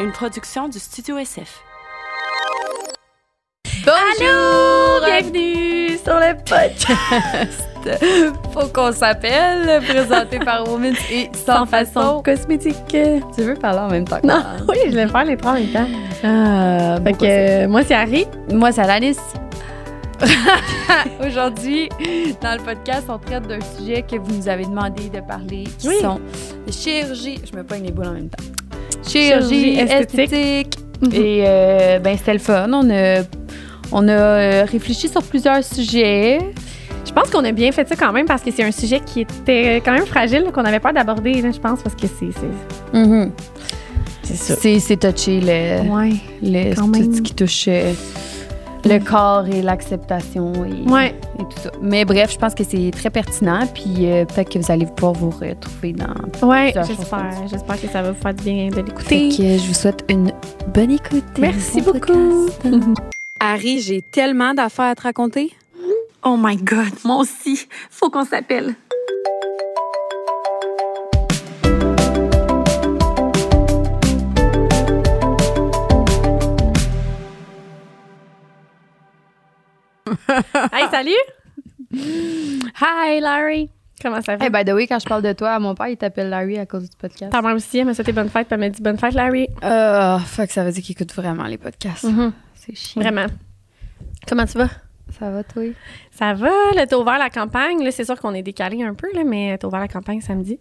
une production du Studio SF. Bonjour! Bienvenue sur le podcast. Faut qu'on s'appelle, présenté par Women's et sans, façon cosmétique. Tu veux parler en même temps que Non, oui, je vais faire les trois en même temps. Ah, Fait que euh, moi, c'est Harry. Moi, c'est Alanis. Aujourd'hui, dans le podcast, on traite d'un sujet que vous nous avez demandé de parler, qui Oui. sont les chirurgies. Je me pogne les boules en même temps. Chirurgie Chirurgie esthétique. esthétique. Mhm. Et euh, ben, c'était le fun. On a, on a euh, réfléchi sur plusieurs sujets. Je pense qu'on a bien fait ça quand même parce que c'est un sujet qui était quand même fragile, qu'on avait peur d'aborder, là, je pense, parce que c'est. c'est-. C'est c'est touché, le, Ouais. le- quand tout ce qui touche euh, le corps et l'acceptation et, Ouais. et tout ça. Mais bref, je pense que c'est très pertinent. Puis euh, peut-être que vous allez pouvoir vous retrouver dans. Ouais, j'espère. J'espère que ça va vous faire du bien de Fait l'écouter. que je vous souhaite une bonne écoute. Merci bon beaucoup. Harry, j'ai tellement d'affaires à te raconter. Oh my god, moi aussi. Faut qu'on s'appelle. Hey, salut! Hi, Larry. Comment ça va? Hey, by the way, quand je parle de toi, mon père, il t'appelle Larry à cause du podcast. Ta mère aussi, elle m'a souhaité bonne fête, puis elle m'a dit bonne fête, Larry. Euh, fuck, ça veut dire qu'il écoute vraiment les podcasts. Mhm. C'est chiant. Vraiment. Comment tu vas? Ça va, toi? Ça va, là, t'as ouvert la campagne. Là, c'est sûr qu'on est décalé un peu, là, mais t'as ouvert la campagne samedi.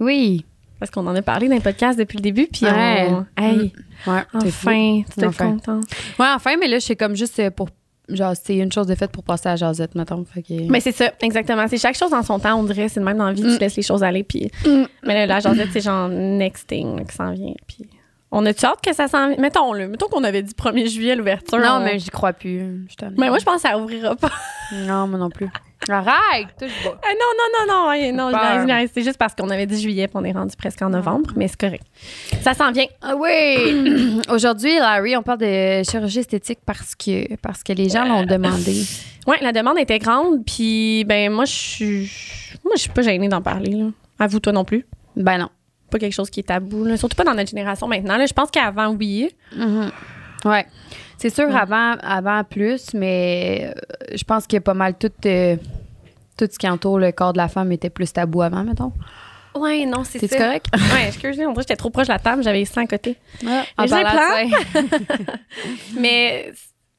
Oui. Parce qu'on en a parlé dans les podcasts depuis le début, puis Ouais. on... Hey, Ouais, t'es fou. enfin, tu être Enfin. contente. Ouais, enfin, mais là, je sais comme juste pour. Genre, c'est une chose de faite pour passer à Jazette, mettons. Fait que... Mais c'est ça, exactement. C'est chaque chose dans son temps, on dirait. C'est de même dans la vie, Mm. tu laisses les choses aller. Puis... Mais là, la c'est genre next thing là, qui s'en vient. Puis on a-tu hâte que ça s'en? Mettons-le. Mettons qu'on avait dit 1er juillet l'ouverture. non, on- mais j'y crois plus. Mais moi, je pense que ça ouvrira pas. Non, moi non plus. Arrête! touche pas. Ah, non, non, non, non. hey, non, je Peur. C'est juste parce qu'on avait dit juillet, puis on est rendu presque en novembre. Mais c'est correct. Ça s'en vient. Ah oui! Aujourd'hui, Larry, on parle de chirurgie esthétique parce que, parce que les gens l'ont demandé. Ouais, la demande était grande. Puis, ben, moi, je suis. Moi, je suis pas gênée d'en parler, là. Avoue, toi non plus. Ben non. Pas quelque chose qui est tabou, là. Surtout pas dans notre génération maintenant. Là. Je pense qu'avant, oui. Ouais. C'est sûr, avant, avant plus, mais euh, je pense que pas mal tout, euh, tout ce qui entoure le corps de la femme était plus tabou avant, mettons. Ouais, non, c'est C'est correct? Ouais, excusez, on dirait que j'étais trop proche de la table, j'avais les 100 à côté. J'ai parlant plein. ça. Mais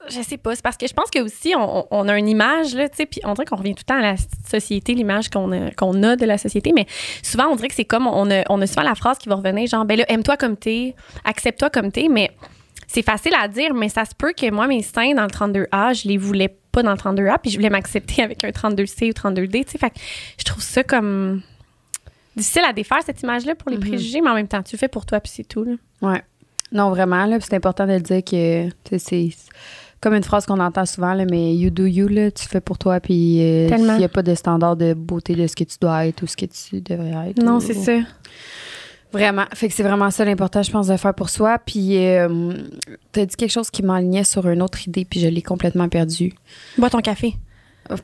je sais pas, c'est parce que je pense que aussi on, on a une image là, tu sais, puis on dirait qu'on revient tout le temps à la société, l'image qu'on a, qu'on a de la société, mais souvent on dirait que c'est comme on a, on a souvent la phrase qui va revenir genre ben là aime-toi comme t'es, accepte-toi comme t'es, mais c'est facile à dire, mais ça se peut que moi mes seins dans le 32A, je les voulais pas dans le 32A, puis je voulais m'accepter avec un 32C ou 32D, tu sais, fait que je trouve ça comme difficile à défaire cette image-là pour les Mhm. préjugés, mais en même temps tu le fais pour toi puis c'est tout là. Ouais. Non, vraiment, là, c'est important de le dire que c'est comme une phrase qu'on entend souvent, là, mais you do you, là, tu fais pour toi, puis euh, il n'y a pas de standard de beauté de ce que tu dois être ou ce que tu devrais être. Non, c'est ça. Vraiment. Fait que c'est vraiment ça l'important, je pense, de faire pour soi. Puis, euh, t'as dit quelque chose qui m'enlignait sur une autre idée, puis je l'ai complètement perdu. Bois ton café.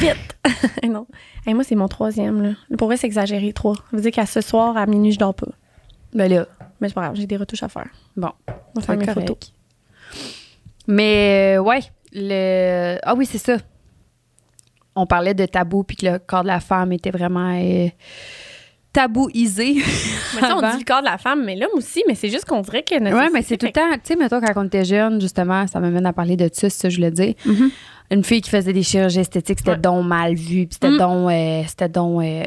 Vite! non. Hey, moi, c'est mon troisième. Là. Pour vrai, c'est exagéré, trois. Ça veut dire qu'à ce soir, à minuit, je dors pas. Ben là, Mais c'est pas grave, j'ai des retouches à faire. bon, On va faire mes correct. photos. Mais, euh, ouais, le... Ah oui, c'est ça. On parlait de tabou, puis que le corps de la femme était vraiment euh, tabouisé. Mais on dit le corps de la femme, mais l'homme aussi, mais c'est juste qu'on dirait que. notre Ouais, mais c'est tout le temps, tu sais, mettons, quand on était jeune, justement, ça m'amène à parler de ça, ça je voulais dire. Mhm. Une fille qui faisait des chirurgies esthétiques, c'était Ouais. donc mal vu, puis c'était Mm. donc, euh, c'était donc euh,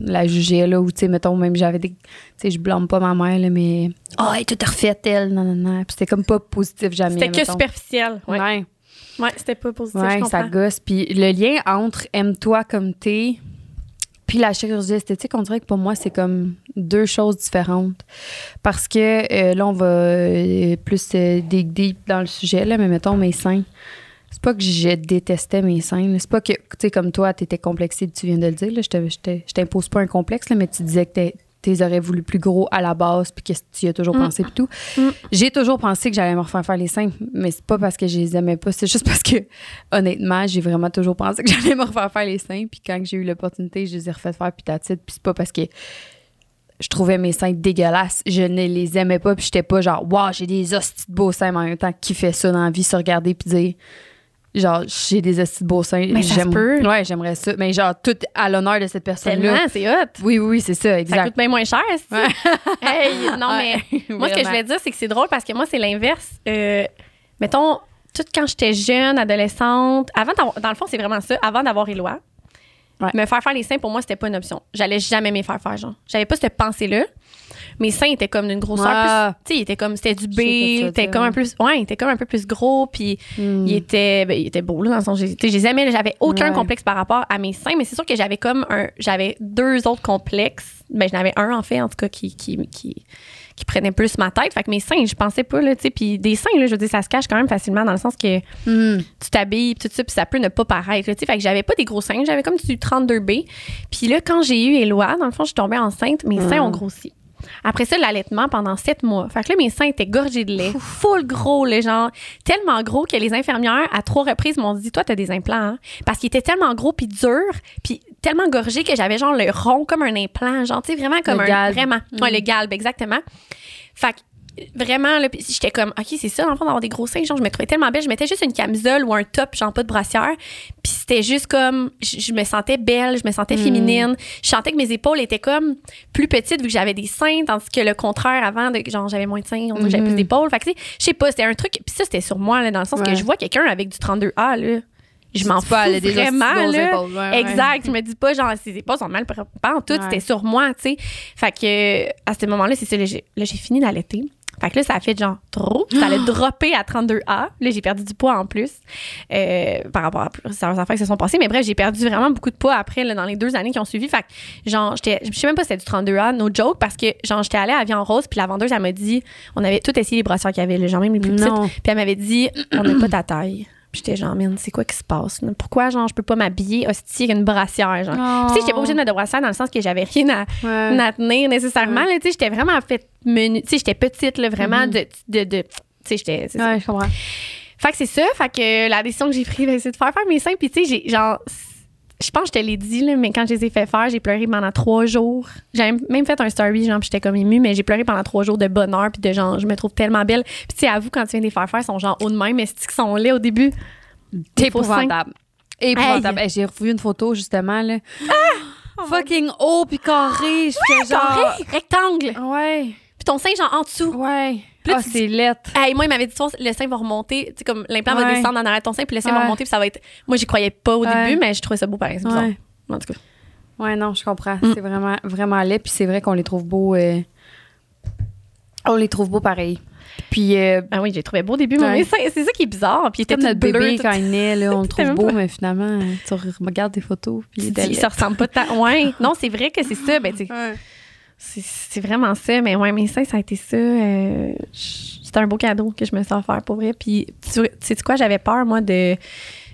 la juger, là, ou, tu sais, mettons, même j'avais des, tu sais, je blâme pas ma mère, là, mais, oh, elle est toute refaite, elle, non, non, non, puis c'était comme pas positif jamais. C'était que superficiel. Ouais, Ouais, ouais c'était pas positif. ouais, je ça gosse. Puis le lien entre aime-toi comme t'es, puis la chirurgie esthétique, on dirait que pour moi, c'est comme deux choses différentes. Parce que euh, là, on va euh, plus euh, dans le sujet, là, mais mettons mes seins. C'est pas que je détestais mes seins. C'est pas que, tu sais, comme toi, t'étais complexée, tu viens de le dire. Là, je t'impose pas un complexe, là, mais tu disais que t'es- t'es aurais voulu plus gros à la base, puis que tu y as toujours Mm. pensé, puis tout. Mm. J'ai toujours pensé que j'allais me refaire faire les seins, mais c'est pas parce que je les aimais pas. C'est juste parce que, honnêtement, j'ai vraiment toujours pensé que j'allais me refaire faire les seins, puis quand j'ai eu l'opportunité, je les ai refait faire, puis t'as. Puis c'est pas parce que je trouvais mes seins dégueulasses. Je ne les aimais pas. Puis j'étais pas genre, waouh, j'ai des hosties de beaux seins, mais en même temps, qui fait ça dans la vie, se regarder puis dire, genre, j'ai des de beaux seins. Mais ça peut. Ouais, j'aimerais ça. Mais genre, tout à l'honneur de cette personne-là. Tellement, c'est hot. Oui, oui, oui, c'est ça, Ça exact. coûte bien moins cher, Ouais. Hey, non, mais moi, ce que je voulais dire, c'est que c'est drôle parce que moi, c'est l'inverse. Euh, mettons, tout quand j'étais jeune, adolescente, avant d'avoir- dans le fond, c'est vraiment ça, avant d'avoir Éloi, Ouais. me faire faire les seins, pour moi, c'était pas une option. J'allais jamais me faire faire, genre. J'avais pas cette pensée-là. Mes seins étaient comme d'une grosseur Ah. plus. Tu sais, ils étaient comme. C'était du B, veux était comme un peu. Ouais, il était comme un peu plus gros, puis Hmm. il était ben, il était beau là dans le sens j'ai- tu sais, j'avais aucun Ouais. complexe par rapport à mes seins mais c'est sûr que j'avais comme un j'avais deux autres complexes ben j'en avais un en fait en tout cas qui qui qui qui prenait plus ma tête fait que mes seins je pensais pas là tu sais puis des seins là je veux dire ça se cache quand même facilement dans le sens que Hmm. tu t'habilles tout ça puis ça peut ne pas paraître tu sais fait que j'avais pas des gros seins j'avais comme du 32B puis là quand j'ai eu Éloi dans le fond je suis tombée enceinte mes seins Mm. ont grossi après ça, l'allaitement pendant sept mois. Fait que là, mes seins étaient gorgés de lait, full gros, les genre, tellement gros que les infirmières, à trois reprises, m'ont dit, toi, t'as des implants, hein? Parce qu'ils étaient tellement gros puis durs, puis tellement gorgés que j'avais genre le rond comme un implant, genre, tu sais, vraiment comme Le un. galbe. Vraiment. Ouais, Mm. le galbe, exactement. Fait que, vraiment là puis j'étais comme ok c'est ça dans le fond d'avoir des gros seins genre je me trouvais tellement belle. Je mettais juste une camisole ou un top genre pas de brassière. Puis c'était juste comme je, je me sentais belle je me sentais féminine. Je sentais que mes épaules étaient comme plus petites vu que j'avais des seins tandis que le contraire avant de genre j'avais moins de seins que j'avais plus d'épaules. Fait que tu sais je sais pas c'était un truc puis ça c'était sur moi là dans le sens que je vois quelqu'un avec du 32A là. Je m'en fous vraiment là. épaules, ouais, ouais. exact. Je me dis pas genre ses épaules sont mal pas en tout Ouais. c'était sur moi tu sais. Fait que à ce moment-là c'est ça là j'ai là, j'ai fini d'allaiter fait que là, ça a fait genre trop. Ça allait dropper à 32A. Là, j'ai perdu du poids en plus euh, par rapport à plusieurs affaires qui se sont passées. Mais bref, j'ai perdu vraiment beaucoup de poids après, là, dans les deux années qui ont suivi. Fait que, genre, j'étais, je sais même pas si c'était du 32A, no joke, parce que, genre, j'étais allée à Vie en Rose, puis la vendeuse, elle m'a dit, on avait tout essayé les brassières qu'il y avait, là, genre même les plus petites. Puis elle m'avait dit, on n'a pas ta taille. J'étais genre, man, c'est quoi qui se passe? là? Pourquoi, genre, je peux pas m'habiller hostie avec une brassière, genre? Oh. Tu sais, j'étais pas obligée de mettre de brassière dans le sens que j'avais rien à, Ouais. à tenir nécessairement. là, Tu sais, j'étais vraiment fait menu. Tu sais, j'étais petite, là, vraiment de. de, de- tu sais, j'étais. Ouais, je comprends. Fait que c'est ça. Fait que la décision que j'ai prise, ben, c'est de faire faire mes seins. Puis, tu sais, j'ai genre. Je pense que je te l'ai dit, là, mais quand je les ai fait faire, j'ai pleuré pendant trois jours. J'avais même fait un story, genre, puis j'étais comme émue, mais j'ai pleuré pendant trois jours de bonheur, puis de genre, je me trouve tellement belle. Puis, tu sais, avoue, quand tu viens de les faire faire, ils sont genre haut de même, mais c'est qu'ils sont laids au début? T'es épouvantable. Épouvantable. Hey, J'ai revu une photo, justement, là. Fucking haut puis carré. Je genre... Carré, rectangle. Ouais. Puis ton sein, genre, en dessous. Ouais. Ah, tu c'est lettre. Hey, moi, il m'avait dit, le sein va remonter. Tu sais, comme l'implant va descendre en arrière de ton sein, puis le sein va remonter, puis ça va être. Moi, j'y croyais pas au Ouais. début, mais je trouvais ça beau pareil. C'est bizarre. Ouais. En tout cas. Ouais, non, je comprends. Mm. C'est vraiment, vraiment laid. Puis c'est vrai qu'on les trouve beaux. euh, On les trouve beaux pareil. Puis, euh, Ah oui, j'ai trouvé beau au début, mais c'est ça qui est bizarre. Puis il était comme notre bleu. bébé, tout- quand il naît, là, on le trouve beau, pas- mais finalement, tu regardes des photos. Puis il ça ressemble pas tant. Ouais, non, c'est vrai que c'est ça. Ben, tu sais. C'est vraiment ça. Mais ouais, mes seins, ça a été ça. euh, C'était un beau cadeau que je me suis offert pour vrai. Puis, tu tu sais quoi, j'avais peur, moi, de,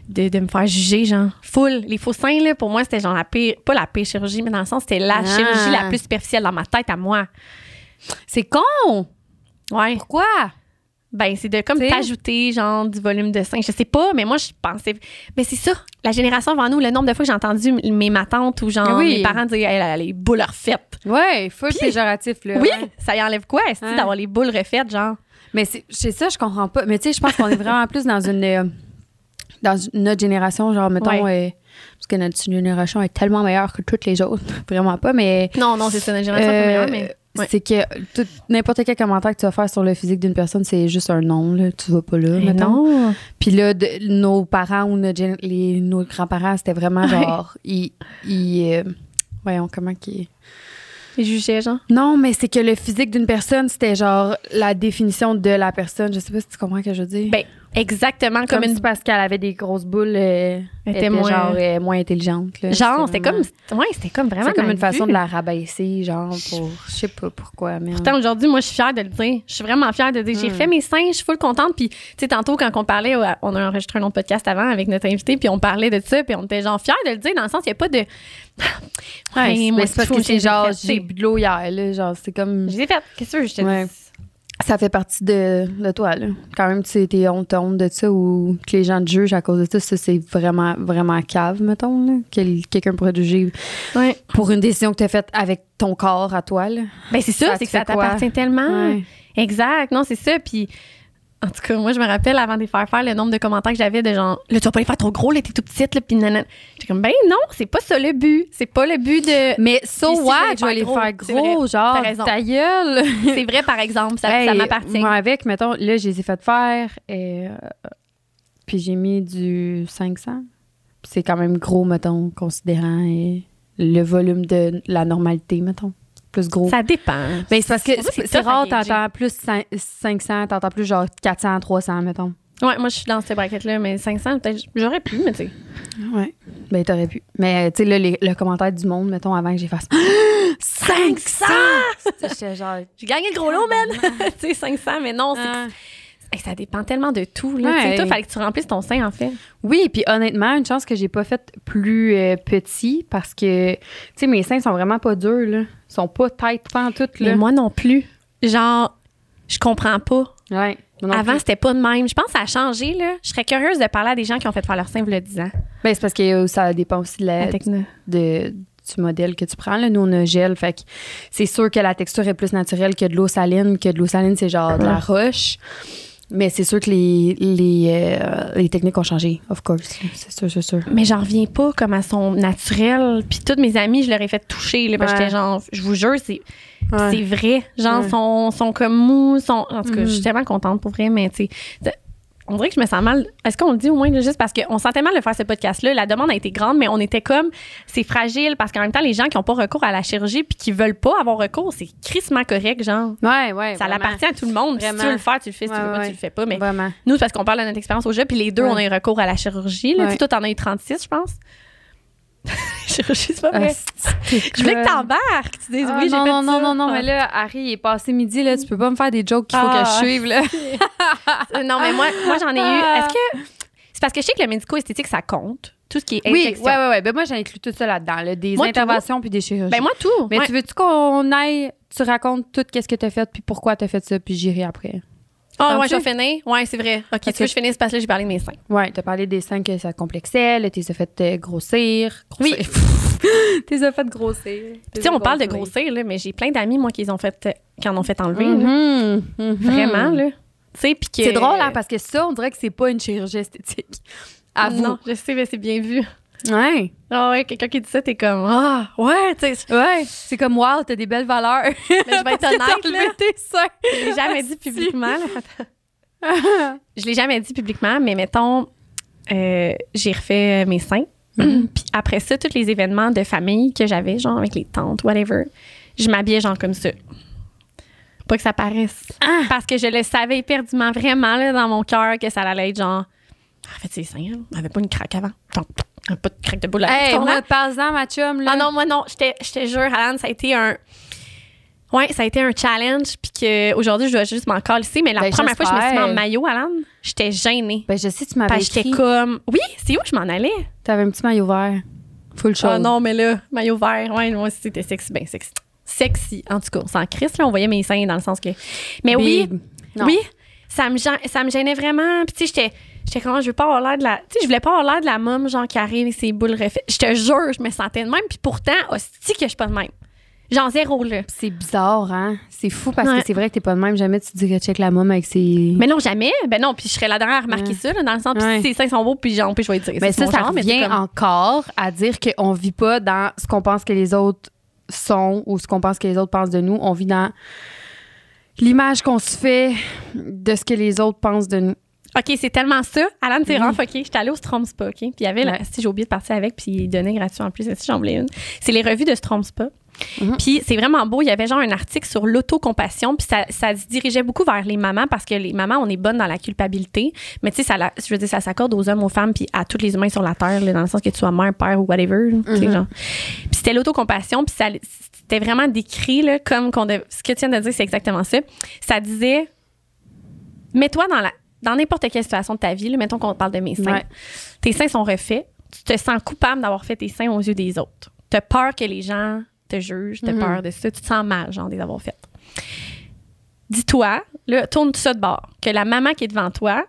de, de me faire juger, genre, full. Les faux seins, là, pour moi, c'était genre la pire, pas la pire chirurgie, mais dans le sens, c'était la Ah. chirurgie la plus superficielle dans ma tête à moi. C'est con! Ouais. Pourquoi? Ben, c'est de comme t'ajouter, genre, du volume de sein. Je sais pas, mais moi, je pensais. Mais c'est ça. La génération avant nous, le nombre de fois que j'ai entendu mes ma tante ou genre Oui. mes parents dire, elle a les boules refaites. Ouais, full péjoratif, là. Oui, ouais. ça y enlève quoi, est Ouais. d'avoir les boules refaites, genre? Mais c'est ça, je comprends pas. Mais tu sais, je pense qu'on est vraiment plus dans une. euh, dans notre génération, genre, mettons. euh, parce que notre génération est tellement meilleure que toutes les autres. Vraiment pas, mais. Non, non, c'est ça, notre génération euh, est meilleure, mais. C'est que tout- n'importe quel commentaire que tu vas faire sur le physique d'une personne, c'est juste un nom, là. Tu vas pas là, non. Puis là, de- nos parents ou gén- les, nos grands-parents, c'était vraiment genre. Ils. ils, euh, voyons, comment qu'ils. Ils jugeaient, genre? Non, mais c'est que le physique d'une personne, c'était genre la définition de la personne. Je sais pas si tu comprends ce que je veux dire. Ben, exactement comme, comme une. si parce qu'elle avait des grosses boules, euh, elle était moins- genre euh, moins intelligente. là. Genre, c'était comme. Ouais, c'était comme vraiment. Comme une façon de la rabaisser, genre pour. Je sais pas pourquoi, mais. Pourtant, aujourd'hui, moi, je suis fière de le dire. Je suis vraiment fière de dire. J'ai Mm. fait mes seins, je suis full contente. Puis, tu sais, tantôt, quand on parlait, euh, on a enregistré un autre podcast avant avec notre invité, puis on parlait de ça, puis on était genre fiers de le dire, dans le sens, il n'y a pas de. Ouais, moi, mais c'est parce que c'est j'ai genre, fait, j'ai bu de l'eau hier, là. Genre, c'est comme. Je les ai faites. Qu'est-ce que je te Ouais. dis? Ça fait partie de, de toi, là. Quand même, tu t'es honte, de ça ou que les gens te jugent à cause de ça, ça, c'est vraiment, vraiment cave, mettons, là. Quel- Quelqu'un pourrait te juger Ouais. pour une décision que t'as faite avec ton corps à toi, là. Ben, c'est ça, c'est que ça t'appartient tellement. Ouais. Exact. Non, c'est ça. Puis, en tout cas, moi, je me rappelle avant de les faire faire le nombre de commentaires que j'avais de genre, là, tu vas pas les faire trop gros, là, t'es tout petite, là, puis nanana. J'étais comme, ben non, c'est pas ça le but. C'est pas le but de. Mais so si what? je vais les faire gros, genre, ta gueule. c'est vrai, par exemple, ça, ça Hey, m'appartient. Moi, avec, mettons, là, je les ai fait faire. Et, euh, puis j'ai mis du 500. Puis c'est quand même gros, mettons, considérant et le volume de la normalité, mettons. Plus gros. Ça dépend. Ben, c'est parce que c'est rare, t'entends plus cin- 500, t'entends plus genre 400, 300, mettons. Ouais, moi, je suis dans cette braquette-là, mais 500, peut-être, j'aurais pu, mais tu sais. Ouais. Ben, t'aurais pu. Mais, tu sais, là, les- le commentaire du monde, mettons, avant que j'ai fasse 500! J'étais genre. J'ai gagné le gros lot, man! tu sais, 500, mais non, c'est Ah. Hey, ça dépend tellement de tout. Là. Ouais. Toi, fallait que tu remplisses ton sein, en fait. Oui, puis honnêtement, une chance que j'ai pas fait plus euh, petit parce que, tu sais, mes seins sont vraiment pas durs, là. Ils sont pas en tout, là. Mais moi non plus. Genre, je comprends pas. Ouais. Avant, c'était pas de même. Je pense que ça a changé, là. Je serais curieuse de parler à des gens qui ont fait faire leur sein, vous le 10 ans. Ben, c'est parce que euh, ça dépend aussi de la, La techno. de- du modèle que tu prends. Là. Nous, on a gel. Fait que c'est sûr que la texture est plus naturelle que de l'eau saline, que de l'eau saline, c'est genre de la roche. Mais c'est sûr que les, les, euh, les techniques ont changé, of course. C'est sûr, c'est sûr. Mais j'en reviens pas comme à son naturel. Puis toutes mes amies, je leur ai fait toucher. Là, parce que Ouais. j'étais genre, je vous jure, c'est Ouais. c'est vrai. Genre, Ouais. sont, sont comme mous. Sont, en tout cas, Mhm. je suis tellement contente pour vrai, mais tu sais. On dirait que je me sens mal. Est-ce qu'on le dit au moins, juste parce qu'on sentait mal de faire ce podcast-là? La demande a été grande, mais on était comme, c'est fragile parce qu'en même temps, les gens qui n'ont pas recours à la chirurgie puis qui veulent pas avoir recours, c'est crissement correct, genre. Ouais, ouais. ça vraiment. l'appartient à tout le monde. Si tu Vraiment. veux le faire, tu le fais. Si tu veux pas, ouais. tu le fais pas. Mais Vraiment. nous, c'est parce qu'on parle de notre expérience au jeu, puis les deux, Ouais. on a eu recours à la chirurgie. Là. Tu toi, t'en as eu 36, je pense. c'est pas vrai. Ah, je voulais que t'embarques. Tu dises Ah, oui, j'ai fait non, ça. non, non, non, Ah. mais là, Harry, il est passé midi, là, tu peux pas me faire des jokes qu'il faut Ah. que je suive, là. Euh, non, mais moi, moi j'en ai eu. Ah. Est-ce que. C'est parce que je sais que le médico-esthétique, ça compte. Tout ce qui est Oui, ouais, ouais, ouais. Ben, moi, j'ai inclus tout ça là-dedans, là, des Moi, tout. interventions puis des chirurgies. Ben, moi, tout. mais Ouais. tu veux-tu qu'on aille, tu racontes tout qu'est-ce que t'as fait puis pourquoi t'as fait ça, puis j'irai après? Ah, ouais, Tentes-tu? je vais finir. Ouais, c'est vrai. OK, tu veux que je finisse parce que là, j'ai parlé de mes seins. Ouais, t'as parlé des seins que ça complexait, là, t'es fait euh, grossir? Oui. t'es fait grossir? Tu sais, on parle de grossir, là, mais j'ai plein d'amis, moi, qui, ont fait, euh, qui en ont fait enlever. là. Mhm. Vraiment, là. Tu sais, puis que. C'est drôle, hein, parce que ça, on dirait que c'est pas une chirurgie esthétique. À vous. Non, je sais, mais c'est bien vu. Ouais. Ah ouais, quelqu'un qui dit ça, t'es comme Ah, ouais, tu. Ouais. C'est comme, wow, t'as des belles valeurs. Mais je vais être honnête, là. Je l'ai jamais dit publiquement. là. Je l'ai jamais dit publiquement, mais mettons, euh, j'ai refait mes seins. Puis après ça, tous les événements de famille que j'avais, genre avec les tantes, whatever, je m'habillais genre comme ça. Pas que ça paraisse. Ah! Parce que je le savais éperdument, vraiment, là, dans mon cœur, que ça allait être genre. Ah, En fait, ses seins, elle avait pas une craque avant. Genre, pas de craque de boule. Hey, moi, parle-en, ma chum, là. Ah non, moi non, je te jure, Alan, ça a été un. Ouais, ça a été un challenge, puis qu'aujourd'hui, je dois juste m'en ici. Mais la Ben, première fois que je me suis mis en maillot, Alan, j'étais gênée. Ben, je sais, tu m'avais j'étais comme. Oui, c'est où je m'en allais? T'avais un petit maillot vert. Full show. Ah non, mais là, maillot vert, ouais, moi, c'était sexy, ben sexy. Sexy, en tout cas, sans crisse, là, on voyait mes seins dans le sens que. Mais oui. Non. oui, ça me, ça me gênait vraiment. Puis, tu sais, j'étais. J'étais comme, je veux pas avoir l'air de la. Tu sais, je voulais pas avoir l'air de la môme, genre, qui arrive avec ses boules refaites. Je te jure, je me sentais de même. Puis pourtant, hostie que je suis pas de même. Genre, zéro, là. C'est bizarre, hein? C'est fou parce Ouais. que c'est vrai que t'es pas de même. Jamais tu dirais check la môme avec ses. Mais non, jamais. Ben non, puis je serais la dernière à remarquer Ouais. ça, là, dans le sens, puis Ouais. si ses seins sont beaux, puis genre, puis je vais dire. Mais c'est ça, ça genre, mais revient comme- encore à dire qu'on vit pas dans ce qu'on pense que les autres sont ou ce qu'on pense que les autres pensent de nous. On vit dans l'image qu'on se fait de ce que les autres pensent de nous. OK, c'est tellement ça. Alan, Oui. rough, OK. J'étais allée au Strom Spa, OK? Puis il y avait, la- Ouais. si j'ai oublié de partir avec, puis il donnait gratuit en plus, si j'en voulais une. C'est les revues de Strom Spa. Mhm. Puis c'est vraiment beau. Il y avait genre un article sur l'autocompassion, puis ça, ça se dirigeait beaucoup vers les mamans parce que les mamans, on est bonnes dans la culpabilité. Mais tu sais, ça, la- je veux dire, ça s'accorde aux hommes, aux femmes, puis à tous les humains sur la terre, là, dans le sens que tu sois mère, père ou whatever. Mhm. genre. Puis c'était l'autocompassion, puis ça- c'était vraiment décrit, là, comme qu'on dev- ce que tu viens de dire, c'est exactement ça. Ça disait mets-toi dans la dans n'importe quelle situation de ta vie, là, mettons qu'on parle de mes seins. Ouais. Tes seins sont refaits, tu te sens coupable d'avoir fait tes seins aux yeux des autres. Tu as peur que les gens te jugent, tu as Mhm. peur de ça, tu te sens mal, genre, de les avoir faites. dis-toi, là, tourne tout ça de bord, que la maman qui est devant toi,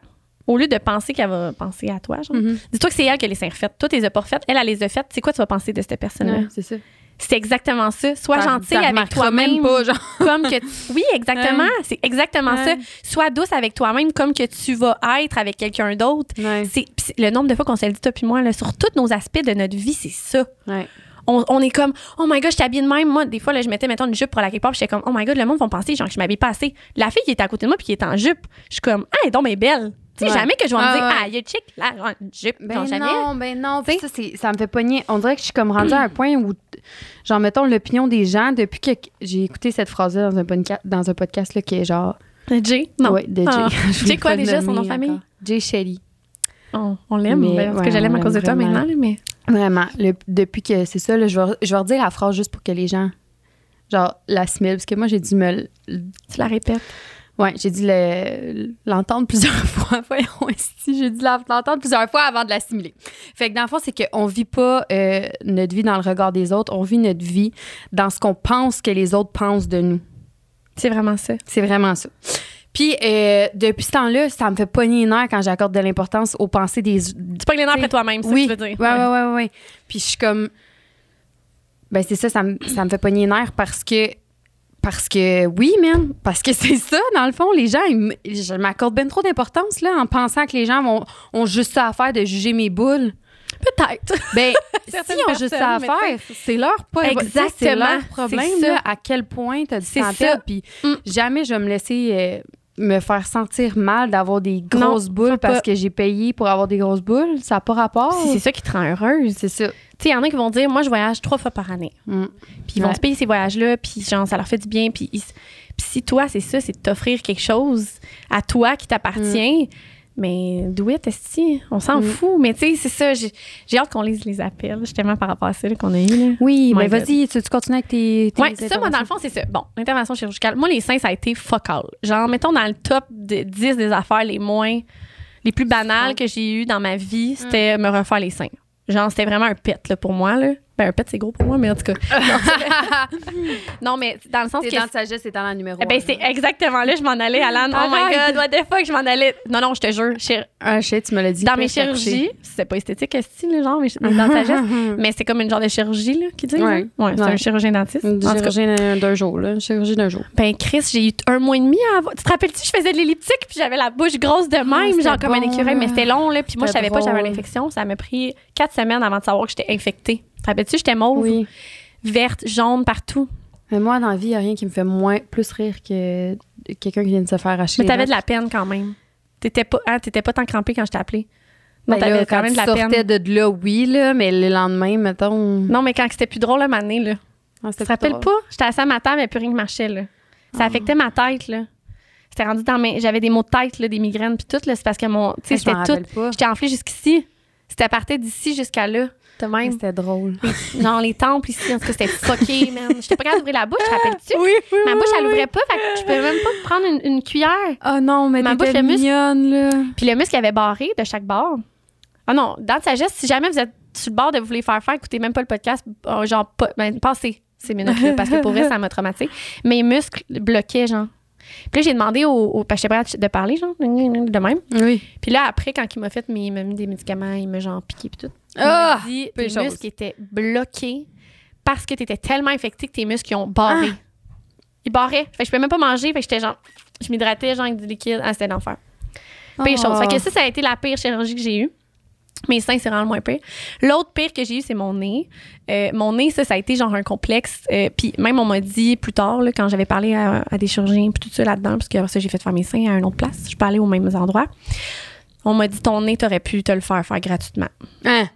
au lieu de penser qu'elle va penser à toi, genre, Mhm. dis-toi que c'est elle qui a les seins refaites. Toi, tu les as pas refaites. Elle, elle les a faites. C'est quoi tu vas penser de cette personne-là? Ouais, c'est ça. C'est exactement ça. Sois gentil avec toi-même. même pas, genre. Comme que tu- Oui, exactement. Ouais. C'est exactement Ouais. ça. Sois douce avec toi-même comme que tu vas être avec quelqu'un d'autre. Ouais. C'est le nombre de fois qu'on se le dit, toi puis moi, là, sur tous nos aspects de notre vie, c'est ça. On, on est comme, oh my god, je t'habille de même. Moi, des fois, là, je mettais, mettons, une jupe pour la puis j'étais comme, oh my god, le monde va penser, genre, que je m'habille pas assez. La fille qui est à côté de moi, puis qui est en jupe, je suis comme, ah, elle est donc bien belle. Tu sais, Ouais. jamais que je vais me dire, ah, il y a chic, là, genre, une jupe. Ben non, jamais. non, ben non. Ça, ça me fait pogner. On dirait que je suis comme rendue à un point où, genre, mettons, l'opinion des gens, depuis que j'ai écouté cette phrase-là dans un, podca- dans un podcast, là, qui est genre. Jay? Non. Ouais, de Jay. Ah. Jay quoi déjà, son nom de famille? Jay Shelley. On, on l'aime, ben, parce ouais, que je l'aime à cause de toi vraiment. maintenant, mais. Vraiment. Le- depuis que c'est ça, là, je, vais, je vais redire la phrase juste pour que les gens, genre, l'assument. Parce que moi, j'ai dû me. Tu la répètes. Ouais, j'ai dû le- l'entendre plusieurs fois. Voyons j'ai dû l'entendre plusieurs fois avant de l'assimiler. Fait que dans le fond, c'est qu'on vit pas euh, notre vie dans le regard des autres, on vit notre vie dans ce qu'on pense que les autres pensent de nous. C'est vraiment ça. C'est vraiment ça. Puis, euh, depuis ce temps-là, ça me fait pogner les nerfs quand j'accorde de l'importance aux pensées des, Tu que les nerfs après toi-même, c'est oui. ça que tu veux dire. Ouais, ouais, ouais, ouais, ouais. Puis je suis comme. Ben, c'est ça, ça me, ça me fait pogner les nerfs parce que. Parce que, oui, man. Parce que c'est ça, dans le fond. Les gens, ils je m'accorde bien trop d'importance, là, en pensant que les gens vont, ont juste ça à faire de juger mes boules. Peut-être. Ben, s'ils ont juste ça à faire, c'est leur pas C'est Exactement. leur problème, C'est ça. là, à quel point du C'est temps à ça. perdre. Puis Mm. jamais je vais me laisser euh, me faire sentir mal d'avoir des grosses boules parce pas. que j'ai payé pour avoir des grosses boules. Ça n'a pas rapport. C'est ça qui te rend heureuse. C'est ça. Tu sais, il y en a qui vont dire, moi, je voyage trois fois par année. Mm. Puis ils vont Ouais. se payer ces voyages-là, puis genre, ça leur fait du bien. Puis, ils- puis si toi, c'est ça, c'est de t'offrir quelque chose à toi qui t'appartient, mais do it, esti. On s'en Mm. fout. Mais tu sais, c'est ça. J'ai j'ai hâte qu'on lise les appels, justement, par rapport à ça là, qu'on a eu. Là. Oui, My ben God. vas-y, tu, tu continues avec tes. tes Ouais, ça, moi, dans le fond, c'est ça. Bon, l'intervention chirurgicale. Moi, les seins, ça a été focal. Genre, mettons dans le top de 10 des affaires les moins, les plus banales que j'ai eues dans ma vie, c'était me refaire les seins. Genre, c'était vraiment un pet, là, pour moi, là. Ben, un pet, c'est gros pour moi, mais en tout cas. non, mais dans le sens que. dents de sagesse, c'est dans la numéro Eh ben, c'est exactement là, je m'en allais, Alan. Oh my Arrête. God, what the fuck, je m'en allais. Non, non, je te jure. chir- Ah, shit, tu me l'as dit. Dans mes chirurgies, c'est pas esthétique, style, genre, mes, mes dents de sagesse, mais c'est comme une genre de chirurgie, là, qui dit. Ouais. Ouais, c'est Ouais. un chirurgien dentiste. Une En tout cas, chirurgie d'un- jour, là. Une chirurgie d'un jour. Ben, Chris, j'ai eu un mois et demi à avoir. Tu te rappelles-tu, je faisais de l'elliptique, puis j'avais la bouche grosse de même, c'était genre comme un écureuil, mais c'était long, là. Puis moi, je savais pas que j'avais drôle. l'infection. Ça m'a pris quatre semaines avant de savoir que j'étais infectée. Te rappelles-tu, j'étais mauve, Oui. verte, jaune, partout. Mais moi, dans la vie, il n'y a rien qui me fait moins plus rire que quelqu'un qui vient de se faire arracher. Mais t'avais de la peine quand même. T'étais pas, hein, t'étais pas tant crampée quand je t'ai appelé. Non, Ben t'avais quand quand même de la peine. sortais de là, oui, là, mais le lendemain, mettons. Non, mais quand c'était plus drôle, là, année, là. Ah, Tu te rappelles drôle. pas? J'étais assise à ma table, il n'y avait plus rien qui marchait, là. Ça Ah. affectait ma tête, là. C'était rendu dans mes. J'avais des maux de tête, là, des migraines, puis tout, là. C'est parce que mon. Tu sais, Ah, je m'en c'était tout. rappelle pas. J'étais enflée jusqu'ici. C'était parti d'ici jusqu'à là. De Mais même. C'était drôle. Genre les temples ici. En tout cas, c'était fucké, man. J'étais pas capable d'ouvrir la bouche, rappelles-tu? Oui, oui. Ma bouche, elle ouvrait pas. Fait que je pouvais même pas prendre une, une cuillère. Oh non, mais Ma bouche, le muscle- mignonne, là. Puis le muscle avait barré de chaque bord. Ah non, dans de sagesse, si jamais vous êtes sur le bord de vous les faire faire, écoutez même pas le podcast. euh, genre, pas, ben, passez ces minutes-là, parce que pour vrai, ça m'a traumatisé. Mes muscles bloquaient, genre. Puis là, j'ai demandé au, au parce que de parler, genre, de même. Oui. Puis là, après, quand il m'a fait, mes- il m'a mis des médicaments, il m'a genre piqué puis tout. Ah! m'a dit, tes muscles étaient bloqués parce que t'étais tellement infecté que tes muscles ils ont barré. Ah! Ils barraient. Fait que je pouvais même pas manger. Fait que j'étais genre, je m'hydratais genre avec du liquide. Ah, c'était l'enfer. Pire Oh. chose. Fait que ça, ça a été la pire chirurgie que j'ai eue. Mes seins, c'est vraiment le moins pire. L'autre pire que j'ai eu, c'est mon nez. Euh, mon nez, ça, ça a été genre un complexe. Euh, puis même, on m'a dit plus tard, là, quand j'avais parlé à, à des chirurgiens, puis tout ça là-dedans, parce que après ça, j'ai fait faire mes seins à une autre place. Je aller aux mêmes endroits. On m'a dit, ton nez, t'aurais pu te le faire faire gratuitement. Hein?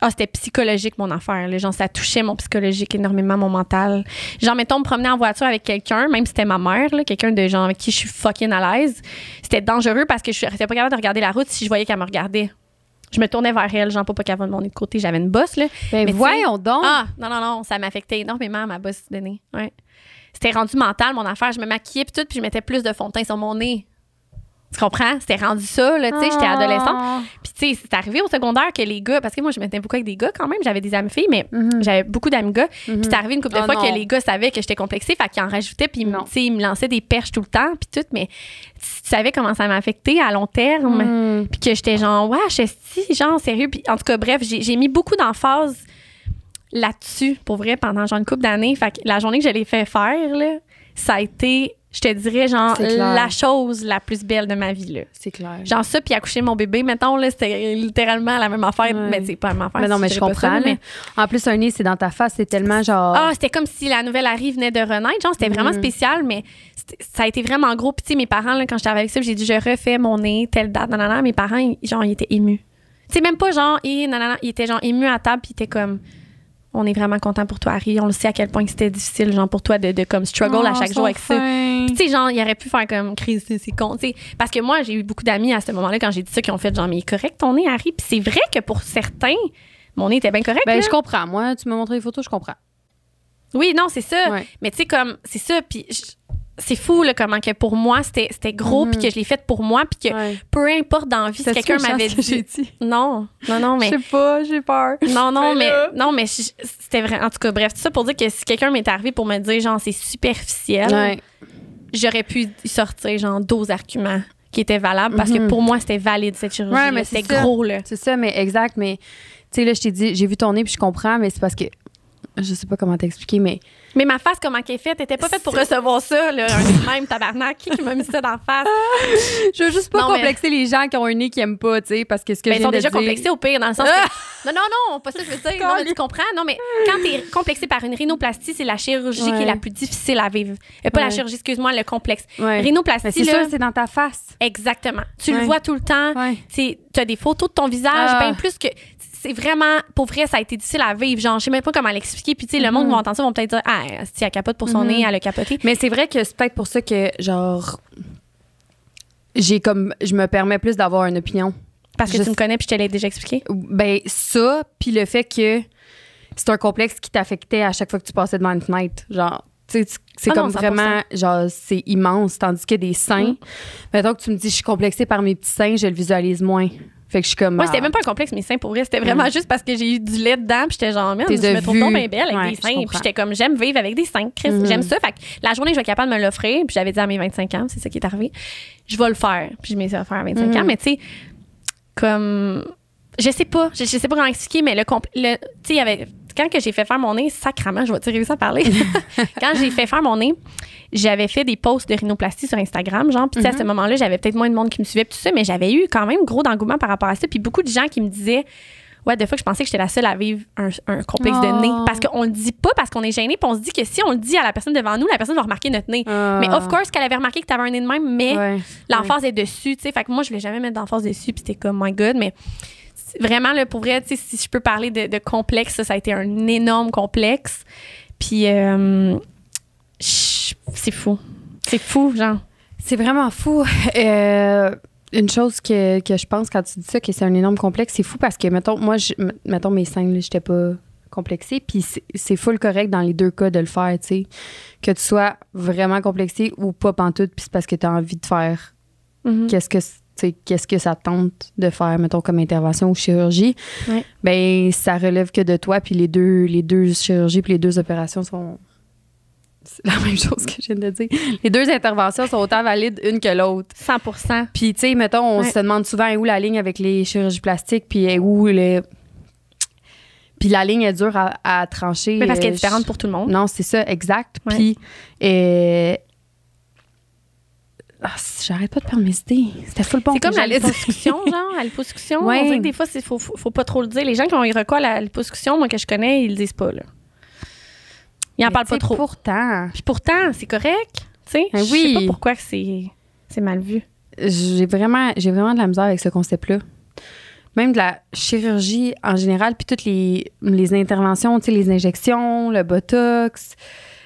Ah, c'était psychologique, mon affaire. Là. Genre, ça touchait mon psychologique énormément, mon mental. Genre, mettons, me promener en voiture avec quelqu'un, même si c'était ma mère, quelqu'un de genre avec qui je suis fucking à l'aise, c'était dangereux parce que je n'étais pas capable de regarder la route si je voyais qu'elle me regardait. Je me tournais vers elle, genre, pas pas qu'elle va de mon nez de côté. J'avais une bosse, là. Ben Mais voyons donc. Ah, non, non, non, ça m'affectait énormément, ma bosse de nez. Ouais. C'était rendu mental, mon affaire. Je me maquillais puis tout, puis je mettais plus de fond de teint sur mon nez. Tu comprends? C'était rendu ça, là, tu sais, j'étais Ah. adolescente. Puis, tu sais, c'est arrivé au secondaire que les gars, parce que moi, je m'étais beaucoup avec des gars quand même, j'avais des amis filles, mais Mhm. j'avais beaucoup d'amis gars. Puis, c'est arrivé une couple de Oh fois non. que les gars savaient que j'étais complexée, fait qu'ils en rajoutaient, puis, tu sais, ils me lançaient des perches tout le temps, puis tout, mais tu savais comment ça m'affectait à long terme. Mhm. Puis que j'étais genre, ouais, si, genre, sérieux. Puis en tout cas, bref, j'ai j'ai mis beaucoup d'emphase là-dessus, pour vrai, pendant genre une couple d'années. Fait que la journée que je l'ai fait faire, là, ça a été, je te dirais, genre, la chose la plus belle de ma vie, là. C'est clair. Genre ça, puis accoucher mon bébé, mettons, là, c'était littéralement la même affaire. Ouais. Mais c'est pas la même affaire. mais non, si mais je ça, comprends. mais-. En plus, un nez, c'est dans ta face. C'est tellement genre. ah, c'était comme si la nouvelle Harry venait de renaître. Genre, c'était vraiment Mhm. spécial, mais ça a été vraiment gros. Puis, tu sais, mes parents, là, quand j'étais avec ça, j'ai dit, je refais mon nez, telle date, nanana. Mes parents, ils- genre, ils étaient émus. Tu sais, même pas genre, et nanana, ils étaient genre émus à table, puis ils étaient comme, on est vraiment content pour toi, Harry. On le sait à quel point c'était difficile, genre, pour toi de, de comme struggle à Oh, chaque jour avec ça. Tu sais, genre, il aurait pu faire comme crise, c'est con. tu sais. Parce que moi, j'ai eu beaucoup d'amis à ce moment-là quand j'ai dit ça qui ont fait genre, mais il est correct ton nez, Harry. Puis c'est vrai que pour certains, mon nez était bien correct. Ben, là. je comprends. Moi, tu m'as montré les photos, je comprends. Oui, non, c'est ça. Ouais. Mais tu sais, comme, c'est ça. Puis c'est fou, là, comment que pour moi, c'était gros, Mhm. puis que je l'ai fait pour moi, puis que Ouais. peu importe dans la vie, si quelqu'un m'avait ce que j'ai dit. dit. Non, non, non, mais. Je sais pas, j'ai peur. Non, non, mais, non, mais c'était vrai. En tout cas, bref, tout ça pour dire que si quelqu'un m'est arrivé pour me dire, genre, c'est superficiel, Ouais. J'aurais pu sortir, genre, 12 arguments qui étaient valables parce que Mhm. pour moi, c'était valide, cette chirurgie. Ouais, mais c'était gros, là. C'est ça, mais exact. Mais, tu sais, là, je t'ai dit, j'ai vu ton nez, puis je comprends, mais c'est parce que. Je sais pas comment t'expliquer, mais. Mais ma face, comment qu'elle est faite, t'étais pas faite pour recevoir ça, là, un même tabarnak. Qui qui m'a mis ça dans la face? Je veux juste pas Non, mais- complexer les gens qui ont un nez qui aiment pas, tu sais, parce que ce que Ben, ils sont déjà dire- complexés au pire, dans le sens que... Non, non, non, pas ça je veux dire. Non, mais tu comprends? Non, mais quand t'es complexé par une rhinoplastie, c'est la chirurgie qui est la plus difficile à vivre. Euh, pas la chirurgie, excuse-moi, le complexe. Ouais. Rhinoplastie, c'est là... ça, c'est dans ta face. Exactement. Tu le vois tout le temps. Tu as des photos de ton visage, Ah. bien plus que. C'est vraiment, pour vrai, ça a été difficile à vivre. Genre, je sais même pas comment l'expliquer. Puis, tu sais, le monde qui va entendre ça vont peut-être dire, ah, si elle capote pour son Mhm. nez, elle a capoté. Mais c'est vrai que c'est peut-être pour ça que, genre. J'ai comme. Je me permets plus d'avoir une opinion. Parce que Je- tu me connais puis je te l'ai déjà expliqué. Ben, ça, puis le fait que c'est un complexe qui t'affectait à chaque fois que tu passais devant une fenêtre. Genre, tu sais, c'est Ah non, comme vraiment, genre, c'est immense. Tandis que des seins, Mm. mettons que tu me dis, je suis complexée par mes petits seins, je le visualise moins. Fait que je suis comme. Moi, c'était ah, même pas un complexe, mes seins, pour vrai. C'était vraiment juste parce que j'ai eu du lait dedans, puis j'étais genre, merde, je me trouve donc bien belle avec Ouais, des seins. Puis j'étais comme, j'aime vivre avec des seins. Chris, Mhm. j'aime ça. Fait que la journée que je vais être capable de me l'offrir, puis j'avais dit à mes 25 ans, c'est ça qui est arrivé, je vais le faire. Puis je m'ai offert à 25 ans. Mhm. Mais tu sais, comme, je sais pas, je, je sais pas comment expliquer, mais le, le tu sais, il y avait, quand que j'ai fait faire mon nez, sacrament, je vais te réussir à parler? quand j'ai fait faire mon nez, j'avais fait des posts de rhinoplastie sur Instagram, genre, puis tu sais, à ce moment-là, j'avais peut-être moins de monde qui me suivait, puis tout ça, mais j'avais eu quand même gros d'engouement par rapport à ça, puis beaucoup de gens qui me disaient, ouais, des fois, je pensais que j'étais la seule à vivre un, un complexe Oh. de nez, parce qu'on le dit pas, parce qu'on est gêné, puis on se dit que si on le dit à la personne devant nous, la personne va remarquer notre nez. ah. Mais of course qu'elle avait remarqué que t'avais un nez de même, mais Ouais. l'emphase est dessus, tu sais. Fait que moi, je voulais jamais mettre d'emphase dessus, puis c'était comme, my God, mais vraiment, là, pour vrai, si je peux parler de, de complexe, ça, a été un énorme complexe. Puis, euh, je- c'est fou. C'est fou, genre. C'est vraiment fou. Euh, une chose que, que je pense quand tu dis ça, que c'est un énorme complexe, c'est fou parce que, mettons, moi, je, mettons mes seins, là, j'étais pas complexée, puis c'est- full correct dans les deux cas de le faire, tu sais. Que tu sois vraiment complexé ou pas pantoute, puis c'est parce que tu as envie de faire Mhm. qu'est-ce que qu'est-ce que ça te tente de faire, mettons, comme intervention ou chirurgie, Ouais. ben ça relève que de toi, puis les deux, les deux chirurgies puis les deux opérations sont... C'est la même chose que je viens de dire. Les deux interventions sont autant valides une que l'autre. 100% Puis, tu sais, mettons, on Ouais. se demande souvent est où la ligne avec les chirurgies plastiques, puis est où le... Puis la ligne est dure à, à trancher. Mais parce qu'elle est euh, différente pour tout le monde. non, c'est ça, exact. Puis, euh, ah, j'arrête pas de perdre mes idées. C'était full bon. C'est comme la liposuction, genre, la liposuction. Ouais. On dirait que des fois, il faut, faut, faut pas trop le dire. Les gens qui ont eu recours à la liposuction, moi, que je connais, ils le disent pas, là. Ils en Mais parlent pas trop. Pourtant, Puis pourtant, c'est correct, tu sais. Ben Je oui. sais pas pourquoi c'est mal vu. j'ai vraiment, vraiment de la misère avec ce concept-là. Même de la chirurgie en général, puis toutes les, les interventions, tu sais, les injections, le botox.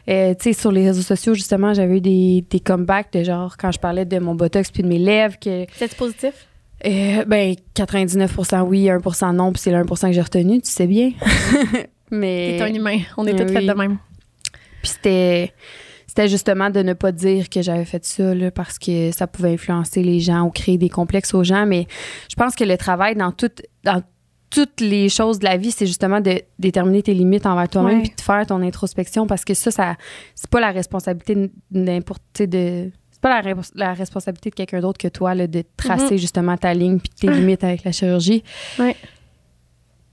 Euh, tu sais, sur les réseaux sociaux, justement, j'avais eu des, des comebacks de genre, quand je parlais de mon botox puis de mes lèvres, que, C'est positif? euh, ben, 99% oui, 1% non, puis c'est le 1 que j'ai retenu, tu sais bien. Mais. T'es un humain. On est Euh, toutes faites oui. de même. Puis c'était c'était justement de ne pas dire que j'avais fait ça là, parce que ça pouvait influencer les gens ou créer des complexes aux gens. Mais je pense que le travail dans tout, dans toutes les choses de la vie, c'est justement de déterminer tes limites envers toi-même puis de faire ton introspection parce que ça, ça c'est pas la responsabilité de n'importe de c'est pas la, la responsabilité de quelqu'un d'autre que toi là, de tracer justement ta ligne puis tes limites avec la chirurgie. Ouais.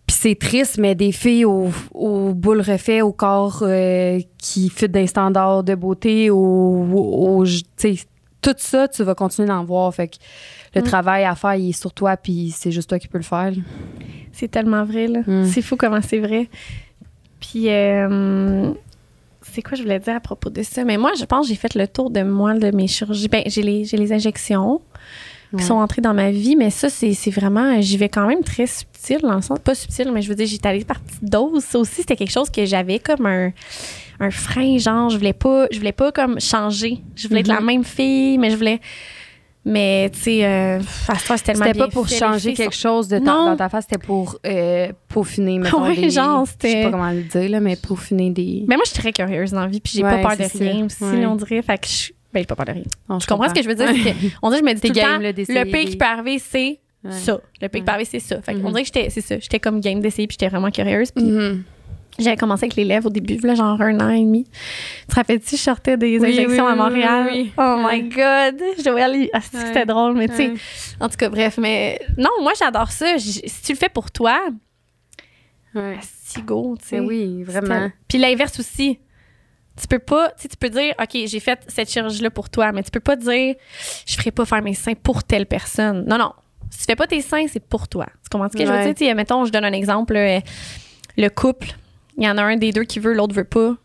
Puis c'est triste, mais des filles au, au boule refait, au corps euh, qui fit d'un standard de beauté, au, au- au- tu sais, tout ça, tu vas continuer d'en voir. Fait que le Mm. travail à faire, il est sur toi, puis c'est juste toi qui peux le faire. C'est tellement vrai, là. Mm. C'est fou comment c'est vrai. Puis, euh, c'est quoi je voulais dire à propos de ça? Mais moi, je pense que j'ai fait le tour de moi, de mes chirurgies. Ben, j'ai les, les injections Ouais. qui sont entrées dans ma vie, mais ça, c'est c'est vraiment... J'y vais quand même très subtil, dans le sens... Pas subtil, mais je veux dire, j'étais allée par petites doses. Ça aussi, c'était quelque chose que j'avais comme un, un frein, genre, je voulais pas... Je voulais pas comme changer. Je voulais être la Mhm. même fille, mais je voulais... Mais, tu sais, euh, temps, c'est tellement C'était pas pour fait, changer quelque sont- chose de ta- dans ta face, c'était pour euh, peaufiner, mettons, Ouais, des- genre, Je sais c'était- pas comment le dire, là, mais peaufiner des... Mais moi, je suis très curieuse dans la vie, puis j'ai Ouais, pas peur de rien aussi, Ouais. on dirait. Fait que je. Ben, j'ai pas peur de rien. Non, Tu comprends ce que je veux dire? Que, on dirait que je me dis le temps, game, le pire des- qui peut arriver, c'est ça. Le pire qui peut arriver, c'est ça. Fait on Mhm. dirait que j'étais, c'est ça. J'étais comme game d'essayer, puis j'étais vraiment curieuse. J'avais commencé avec les lèvres au début, là, genre un an et demi. Tu te rappelles-tu, je sortais des Oui, injections oui, à Montréal? oui. Oh my God! Joël, ah, c'était drôle, mais tu sais, en tout cas, bref. Mais non, moi, j'adore ça. J- Si tu le fais pour toi, Ouais. si go, tu sais. Mais oui, vraiment. Puis l'inverse aussi. Tu peux pas, tu peux dire, OK, j'ai fait cette chirurgie-là pour toi, mais tu peux pas dire, je ferai pas faire mes seins pour telle personne. Non, non. Si tu fais pas tes seins, c'est pour toi. Tu comprends ce que je veux dire? Mettons, je donne un exemple. euh, le couple, il y en a un des deux qui veut, l'autre veut pas.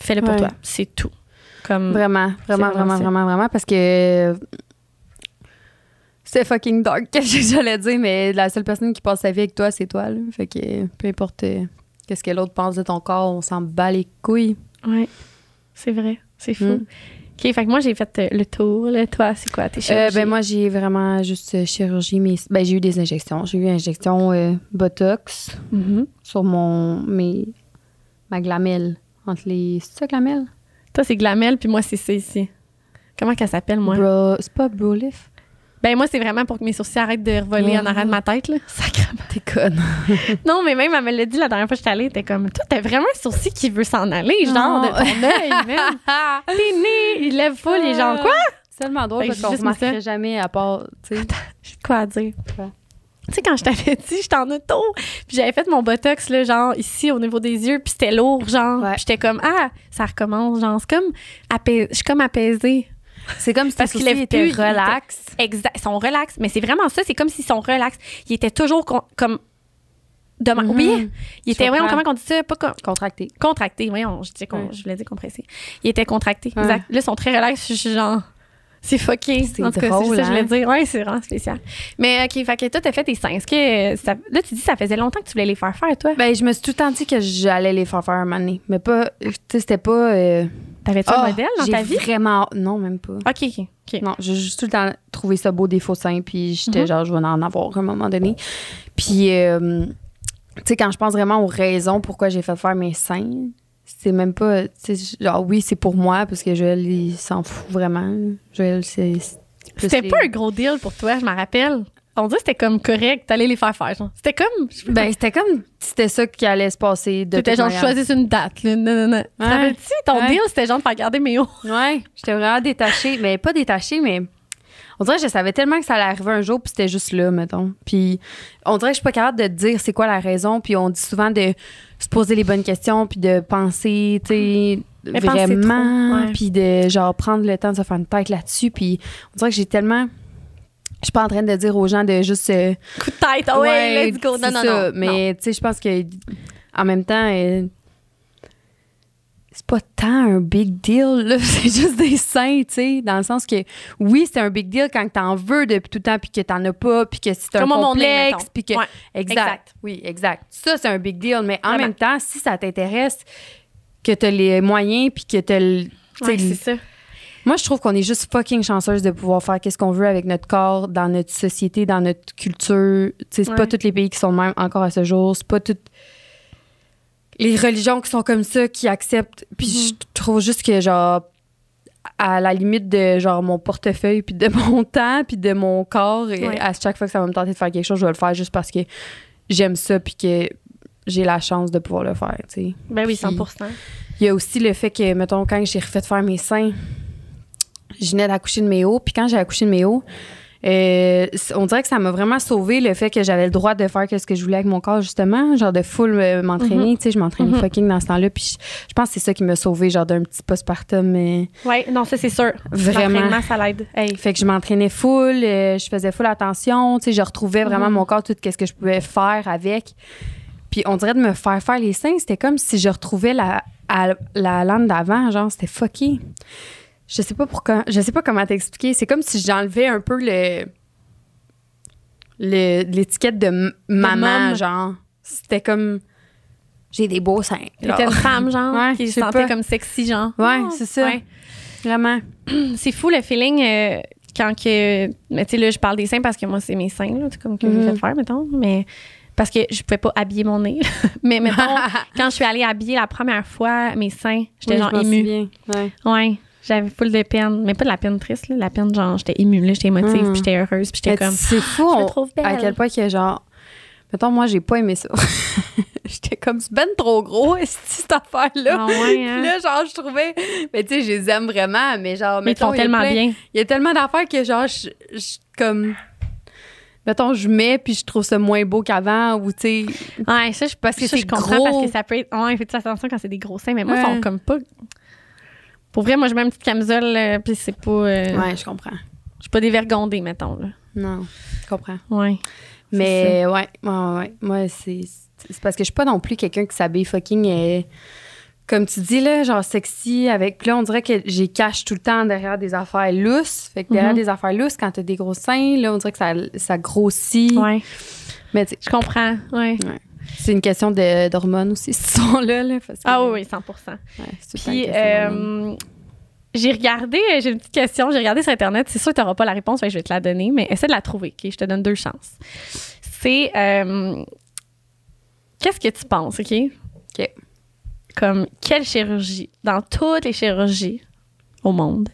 Fais-le pour Ouais. toi. C'est tout. Comme, Vraiment, vraiment, vraiment vraiment, vraiment, parce que c'est fucking dark, qu'est-ce que j'allais dire, mais la seule personne qui passe sa vie avec toi, c'est toi, là. Fait que peu importe euh, qu'est-ce que l'autre pense de ton corps, on s'en bat les couilles. ouais. C'est vrai. C'est fou. Mm. OK, fait que moi, j'ai fait euh, le tour. Là. Toi, c'est quoi tes Euh, chirurgies? ben moi, j'ai vraiment juste euh, chirurgie, mais ben, j'ai eu des injections. J'ai eu une injection euh, Botox Mhm. sur mon, mes, ma glamelle, entre les... C'est ça, glamelle? Toi, c'est Glamel, puis moi, c'est ça ici. Comment qu'elle s'appelle, moi? Bro- C'est pas Brolift? Ben moi, c'est vraiment pour que mes sourcils arrêtent de revoler en arrière de ma tête, là. Sacrément. T'es conne. Non, mais même, elle me l'a dit la dernière fois que j'étais allée, était comme, toi, t'as vraiment un sourcil qui veut s'en aller, genre, de Non. ton œil, même. T'es né, il lève full, les gens, quoi? C'est tellement drôle que parce qu'on marquerait jamais à part, tu sais. J'ai de quoi à dire. Tu sais, quand je t'avais dit, j'étais en auto, puis j'avais fait mon botox, là, genre, ici, au niveau des yeux, puis c'était lourd, genre. Ouais. Puis j'étais comme, ah, ça recommence, genre, c'est comme, apais- je suis comme apaisée. C'est comme si Parce qu'il étaient plus, il était- relax. Exact. Ils sont relax. Mais c'est vraiment ça. C'est comme s'ils sont relax. Ils étaient toujours con- comme. De ma- Mhm. Oui. Ils étaient, Je voyons, comment on dit ça? Pas com- Contracté. contractés. Voyons, je, Ouais. je voulais dire compressés. Ils étaient contractés. Ouais. Exact. Là, ils sont très relax. Je suis genre. C'est fucké. C'est En tout cas, drôle, c'est ça que je voulais hein? dire. Ouais, c'est vraiment spécial. Mais, OK, fait que toi, t'as fait tes seins. Est-ce que. ça- là, tu dis que ça faisait longtemps que tu voulais les faire faire, toi? Ben, je me suis tout le temps dit que j'allais les faire faire un moment donné. Mais pas, tu sais, c'était pas. euh, T'avais-tu ah, un modèle dans ta vie? Vraiment. Non, même pas. OK, OK. OK. Non, j'ai juste tout le temps trouvé ça beau des faux seins, puis j'étais Mhm. genre, je vais en avoir à un moment donné. Puis, euh, tu sais, quand je pense vraiment aux raisons pourquoi j'ai fait faire mes seins, c'est même pas, tu genre, oui, c'est pour moi, parce que Joël, il s'en fout vraiment. Joël, c'est. C'était les- pas un gros deal pour toi, je me rappelle. On dirait que c'était comme correct, t'allais les faire faire. genre. C'était comme. je Ben, c'était comme, c'était ça qui allait se passer toute genre, manière. choisis une date. Là. Non, non, non. Tu Ouais. rappelles-tu? Ton Ouais. deal, c'était genre de faire garder mes hauts. Ouais, j'étais vraiment détachée. Mais pas détachée, mais on dirait que je savais tellement que ça allait arriver un jour, puis c'était juste là, mettons. Puis on dirait que je suis pas capable de dire c'est quoi la raison. Puis on dit souvent de se poser les bonnes questions, puis de penser, tu sais, vraiment. ouais. Puis de, genre, prendre le temps de se faire une tête là-dessus. Puis on dirait que j'ai tellement... Je suis pas en train de dire aux gens de juste... euh, Coup de tête. Oh, ouais, let's go. Non, non. Mais tu sais, je pense que en même temps, euh, c'est pas tant un big deal, là. C'est juste des seins, tu sais, dans le sens que oui, c'est un big deal quand t'en veux depuis tout le temps, puis que t'en as pas, puis que c'est un complexe, puis que Ouais, exact. exact. oui, exact. Ça c'est un big deal, mais en Vraiment. même temps, si ça t'intéresse, que t'as les moyens, puis que t'as le, Ouais, c'est ça. moi, je trouve qu'on est juste fucking chanceuse de pouvoir faire qu'est-ce qu'on veut avec notre corps, dans notre société, dans notre culture. Tu sais, c'est Ouais. pas tous les pays qui sont de même encore à ce jour. C'est pas toutes les religions qui sont comme ça qui acceptent. Puis je trouve juste que, genre, à la limite de genre mon portefeuille, puis de mon temps, puis de mon corps. Et Ouais. à chaque fois que ça va me tenter de faire quelque chose, je vais le faire juste parce que j'aime ça, puis que j'ai la chance de pouvoir le faire, tu sais. Ben oui, Puis- 100 Il y a aussi le fait que, mettons, quand j'ai refait faire mes seins, je venais d'accoucher de mes hauts. Puis quand j'ai accouché de mes hauts, euh, on dirait que ça m'a vraiment sauvé le fait que j'avais le droit de faire ce que je voulais avec mon corps, justement. Genre de full euh, m'entraîner. Tu sais, je m'entraînais Mhm. fucking dans ce temps-là. Puis je, je pense que c'est ça qui m'a sauvé, genre d'un petit postpartum. Mais Ouais, non, ça, c'est sûr. Vraiment. Ça l'aide. Hey. fait que je m'entraînais full, euh, je faisais full attention, tu sais, je retrouvais vraiment Mhm. mon corps, tout ce que je pouvais faire avec. Puis on dirait de me faire faire les seins, c'était comme si je retrouvais la, à- la lande d'avant, genre c'était fucké. Je sais pas pourquoi, je sais pas comment t'expliquer, c'est comme si j'enlevais un peu le le- l'étiquette de maman, genre. C'était comme j'ai des beaux seins. T'étais une femme, genre, Ouais, qui je se sentait pas. comme sexy, genre. Ouais, Oh, c'est ça. ouais. Vraiment. C'est fou le feeling euh, quand que. Mais tu sais, là, je parle des seins parce que moi, c'est mes seins, là, comme que Mhm. j'ai fait faire, mettons. Mais parce que je pouvais pas habiller mon nez. mais mettons, quand je suis allée habiller la première fois mes seins, j'étais Oui, genre émue. Ouais. J'avais full de peine. Mais pas de la peine triste, là. La peine, genre, j'étais émue, là. J'étais émotive, Mhm. puis j'étais heureuse, puis j'étais comme. C'est fou. Je me trouve belle. À quel point que genre. Mettons, moi, j'ai pas aimé ça. J'étais comme, c'est ben trop gros, cette affaire-là. Ah ouais, hein? Là, genre, je trouvais. Mais tu sais, je les aime vraiment, mais genre. Mais ils mettons, font il y a tellement plein- bien. Il y a tellement d'affaires que, genre, je, je- comme. Mettons, je mets, puis je trouve ça moins beau qu'avant, ou tu sais. Ouais, ça, je, Parce que ça, je comprends gros. parce que ça peut être. Ouais, fais attention quand c'est des gros seins, mais moi, ils Ouais. sont comme pas. Pour vrai, moi, je mets une petite camisole, euh, puis c'est pas. euh, Ouais, je comprends. Je suis pas dévergondée, mettons, là. Non, je comprends. Ouais. Mais ouais, ouais, ouais, ouais. Moi, c'est c'est parce que je suis pas non plus quelqu'un qui s'habille fucking. euh, comme tu dis, là, genre sexy avec. Puis là, on dirait que j'ai cache tout le temps derrière des affaires lousses. Fait que derrière Mhm. des affaires lousses, quand t'as des gros seins, là, on dirait que ça, ça grossit. Ouais. Mais tu sais, Je comprends. Ouais. C'est une question d'hormones aussi, ce sont-là. Là, Ah oui, oui, 100 Ouais, Puis, euh, j'ai regardé, euh, j'ai une petite question, j'ai regardé sur Internet. C'est sûr que tu n'auras pas la réponse, je vais te la donner, mais essaie de la trouver, OK? Je te donne deux chances. C'est. euh, Qu'est-ce que tu penses, OK? OK. Comme, quelle chirurgie, dans toutes les chirurgies au monde,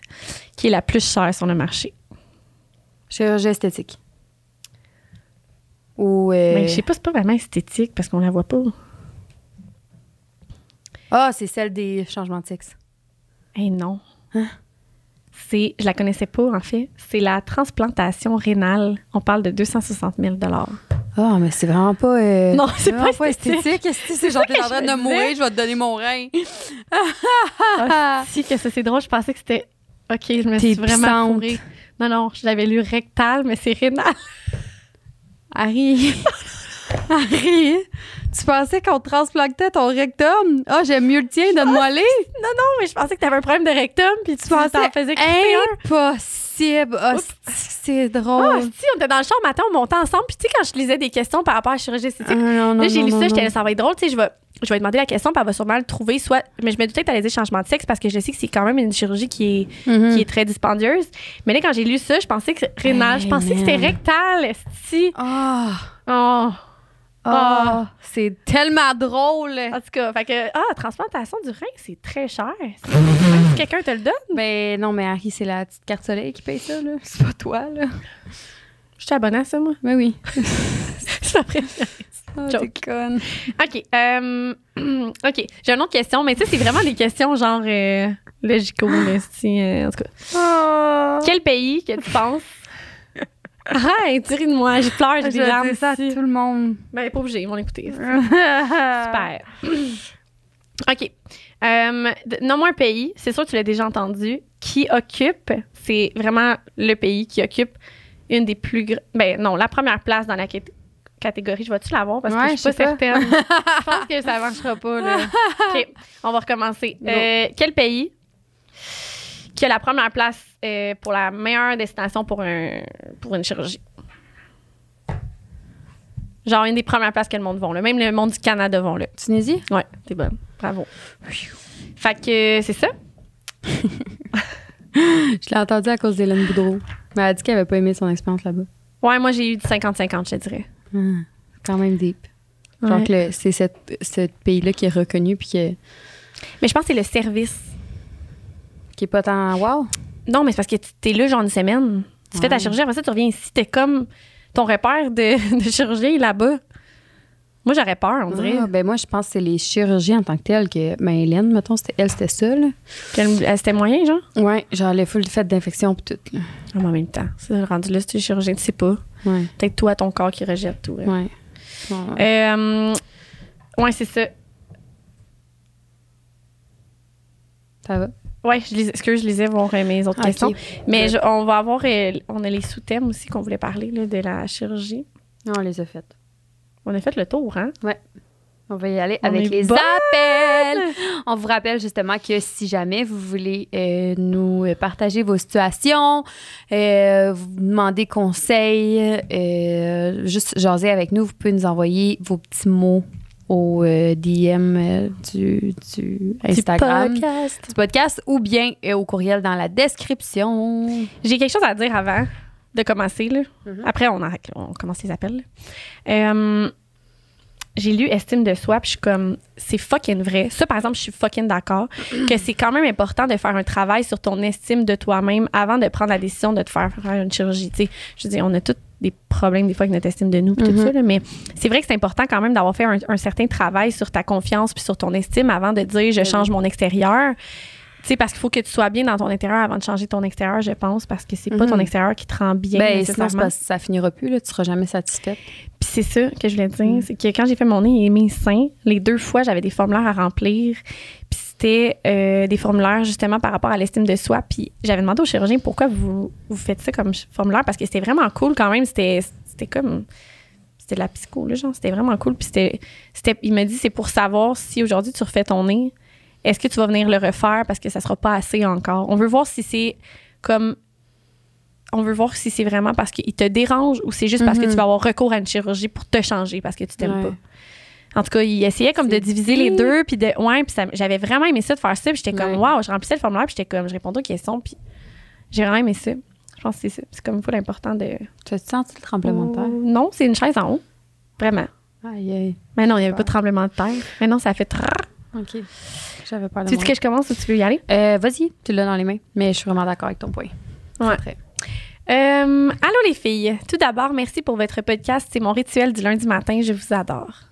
qui est la plus chère sur le marché? Chirurgie esthétique. Ou. euh, Mais je sais pas, c'est pas vraiment esthétique parce qu'on la voit pas. Ah, c'est celle des changements de sexe. Eh non. Hein? C'est, je la connaissais pas, en fait. C'est la transplantation rénale. On parle de 260 000 Ah, mais c'est vraiment pas. euh, Non, c'est vraiment pas esthétique. C'est genre, t'es en train de mourir, je vais te donner mon rein? Ah, si, que ça, c'est drôle. Je pensais que c'était. OK, je me suis vraiment fourrée. Non, non, je l'avais lu rectal, mais c'est rénal. Harry. Harry, tu pensais qu'on transplantait ton rectum? Ah, j'aime mieux le tien, donne-moi les. Non, non, mais je pensais que t'avais un problème de rectum, puis tu pensais t'en faisais couper. Impossible. Ah, c'est Ah, drôle. si, on était dans le char matin, on montait ensemble. Puis, tu sais, quand je lisais des questions par rapport à la chirurgie esthétique, Ah, non, non, là, j'ai lu ça, j'étais là, ça va être drôle. Tu sais, je vais, je vais demander la question, puis elle va sûrement le trouver. Soit, mais je me doutais que t'allais dire changement de sexe parce que je sais que c'est quand même une chirurgie qui est, Mhm. qui est très dispendieuse. Mais là, quand j'ai lu ça, je pensais que rénal, je pensais que c'était rectal, esti. Ah, Oh. Ah, c'est tellement drôle. En tout cas, fait que, ah, transplantation du rein, c'est très cher. Si quelqu'un te le donne? Ben non, mais Harry, c'est la petite carte soleil qui paye ça, là. C'est pas toi, là. Je suis abonnée à ça, moi. Ben oui. C'est ma Joke. t'es conne. OK. euh, OK. J'ai une autre question, mais tu sais, c'est vraiment des questions genre euh, logico, si, euh, en tout cas. Ah. Quel pays que tu penses? Arrête, dis de moi, je pleure, j'ai Je des larmes. dire ça à tout le monde. Ben, pas obligé, ils vont l'écouter. Super. OK. Euh, Nomme-moi un pays, c'est sûr que tu l'as déjà entendu, qui occupe, c'est vraiment le pays qui occupe une des plus grandes. Ben non, la première place dans la cat- catégorie. Je vais-tu l'avoir parce que Ouais, je suis je pas pas. certaine? je pense que ça marchera pas. Là. OK, on va recommencer. Euh, quel pays qui a la première place euh, pour la meilleure destination pour, un, pour une chirurgie? Genre une des premières places que le monde vont. Là. Même le monde du Canada vont là. Tunisie? Ouais, t'es bonne. Bravo. Fait que euh, c'est ça. Je l'ai entendu à cause d'Hélène Boudreau. Mais elle a dit qu'elle avait pas aimé son expérience là-bas. Ouais, moi j'ai eu du 50-50, je te dirais. Ah, quand même deep. Ouais. le- c'est cette- ce pays-là qui est reconnu puis que. Mais je pense que c'est le service. Qui est pas tant wow? Non, mais c'est parce que tu- t'es là, genre une semaine. Tu fais ta chirurgie, après ça, tu reviens ici. T'es comme ton repère de, de chirurgie là-bas. Moi, j'aurais peur, on dirait. Ah, ben moi, je pense que c'est les chirurgies en tant que telles que. Ben, Hélène, mettons, c'était elle, c'était ça, là. Qu'elle- elle- C'était moyen, genre? Ouais, genre les full fait d'infection pis tout, là. Ah, mais en même temps, ça, rendu là, tu es chirurgien, tu sais pas. Ouais, Peut-être toi, ton corps qui rejette tout. là. ouais. Ouais. Euh, ouais, c'est ça. Ça va? Ouais, je lisais, excuse, je lisais voir euh, mes autres Ok. questions? Mais je- on va avoir, euh, on a les sous-thèmes aussi qu'on voulait parler là, de la chirurgie. On les a faites. On a fait le tour, hein? On va y aller On avec les bonne! appels. On vous rappelle justement que si jamais vous voulez euh, nous partager vos situations, euh, vous demander conseil, euh, juste jaser avec nous, vous pouvez nous envoyer vos petits mots au euh, DM euh, du, du Instagram Du podcast. du podcast ou bien euh, au courriel dans la description. J'ai quelque chose à dire avant de commencer. Là. Mhm. Après, on, on commence les appels. Euh, j'ai lu Estime de soi, puis je suis comme, c'est fucking vrai. Ça, par exemple, je suis fucking d'accord que c'est quand même important de faire un travail sur ton estime de toi-même avant de prendre la décision de te faire faire une chirurgie. Tu sais, je veux dire, on a tous des problèmes des fois avec notre estime de nous, puis tout Mhm. ça, là, mais c'est vrai que c'est important quand même d'avoir fait un, un certain travail sur ta confiance puis sur ton estime avant de dire, je change mon extérieur. Tu sais, parce qu'il faut que tu sois bien dans ton intérieur avant de changer ton extérieur, je pense, parce que c'est pas Mhm. ton extérieur qui te rend bien Ben, sinon, nécessairement. parce que ça finira plus, là, tu seras jamais satisfaite. Puis c'est ça que je voulais dire, Mm. c'est que quand j'ai fait mon nez et mes seins, les deux fois, j'avais des formulaires à remplir. Puis c'était euh, des formulaires justement par rapport à l'estime de soi. Puis j'avais demandé au chirurgien pourquoi vous, vous faites ça comme formulaire parce que c'était vraiment cool quand même. C'était c'était comme c'était de la psycho là, genre c'était vraiment cool. Puis c'était c'était il m'a dit c'est pour savoir si aujourd'hui tu refais ton nez, est-ce que tu vas venir le refaire parce que ça sera pas assez encore. On veut voir si c'est comme on veut voir si c'est vraiment parce qu'il te dérange ou c'est juste parce que Mhm. tu vas avoir recours à une chirurgie pour te changer parce que tu t'aimes Ouais. pas. En tout cas, il essayait comme de diviser les deux puis de ouais, puis j'avais vraiment aimé ça de faire ça, puis j'étais comme waouh, je remplissais le formulaire puis j'étais comme je répondais aux questions puis j'ai vraiment aimé ça. Je pense que c'est ça. C'est comme faut l'important de Tu as senti le tremblement de terre? Non, c'est une chaise en haut. Vraiment. Aïe, aïe. Mais non, il n'y avait pas de tremblement de terre. Mais non, ça fait trrr. OK. J'avais pas Tu veux que je commence ou tu veux y aller? Euh, Vas-y, tu l'as dans les mains. Mais je suis vraiment d'accord avec ton point. Ouais. Très. Euh, allô les filles. Tout d'abord, merci pour votre podcast. C'est mon rituel du lundi matin. Je vous adore.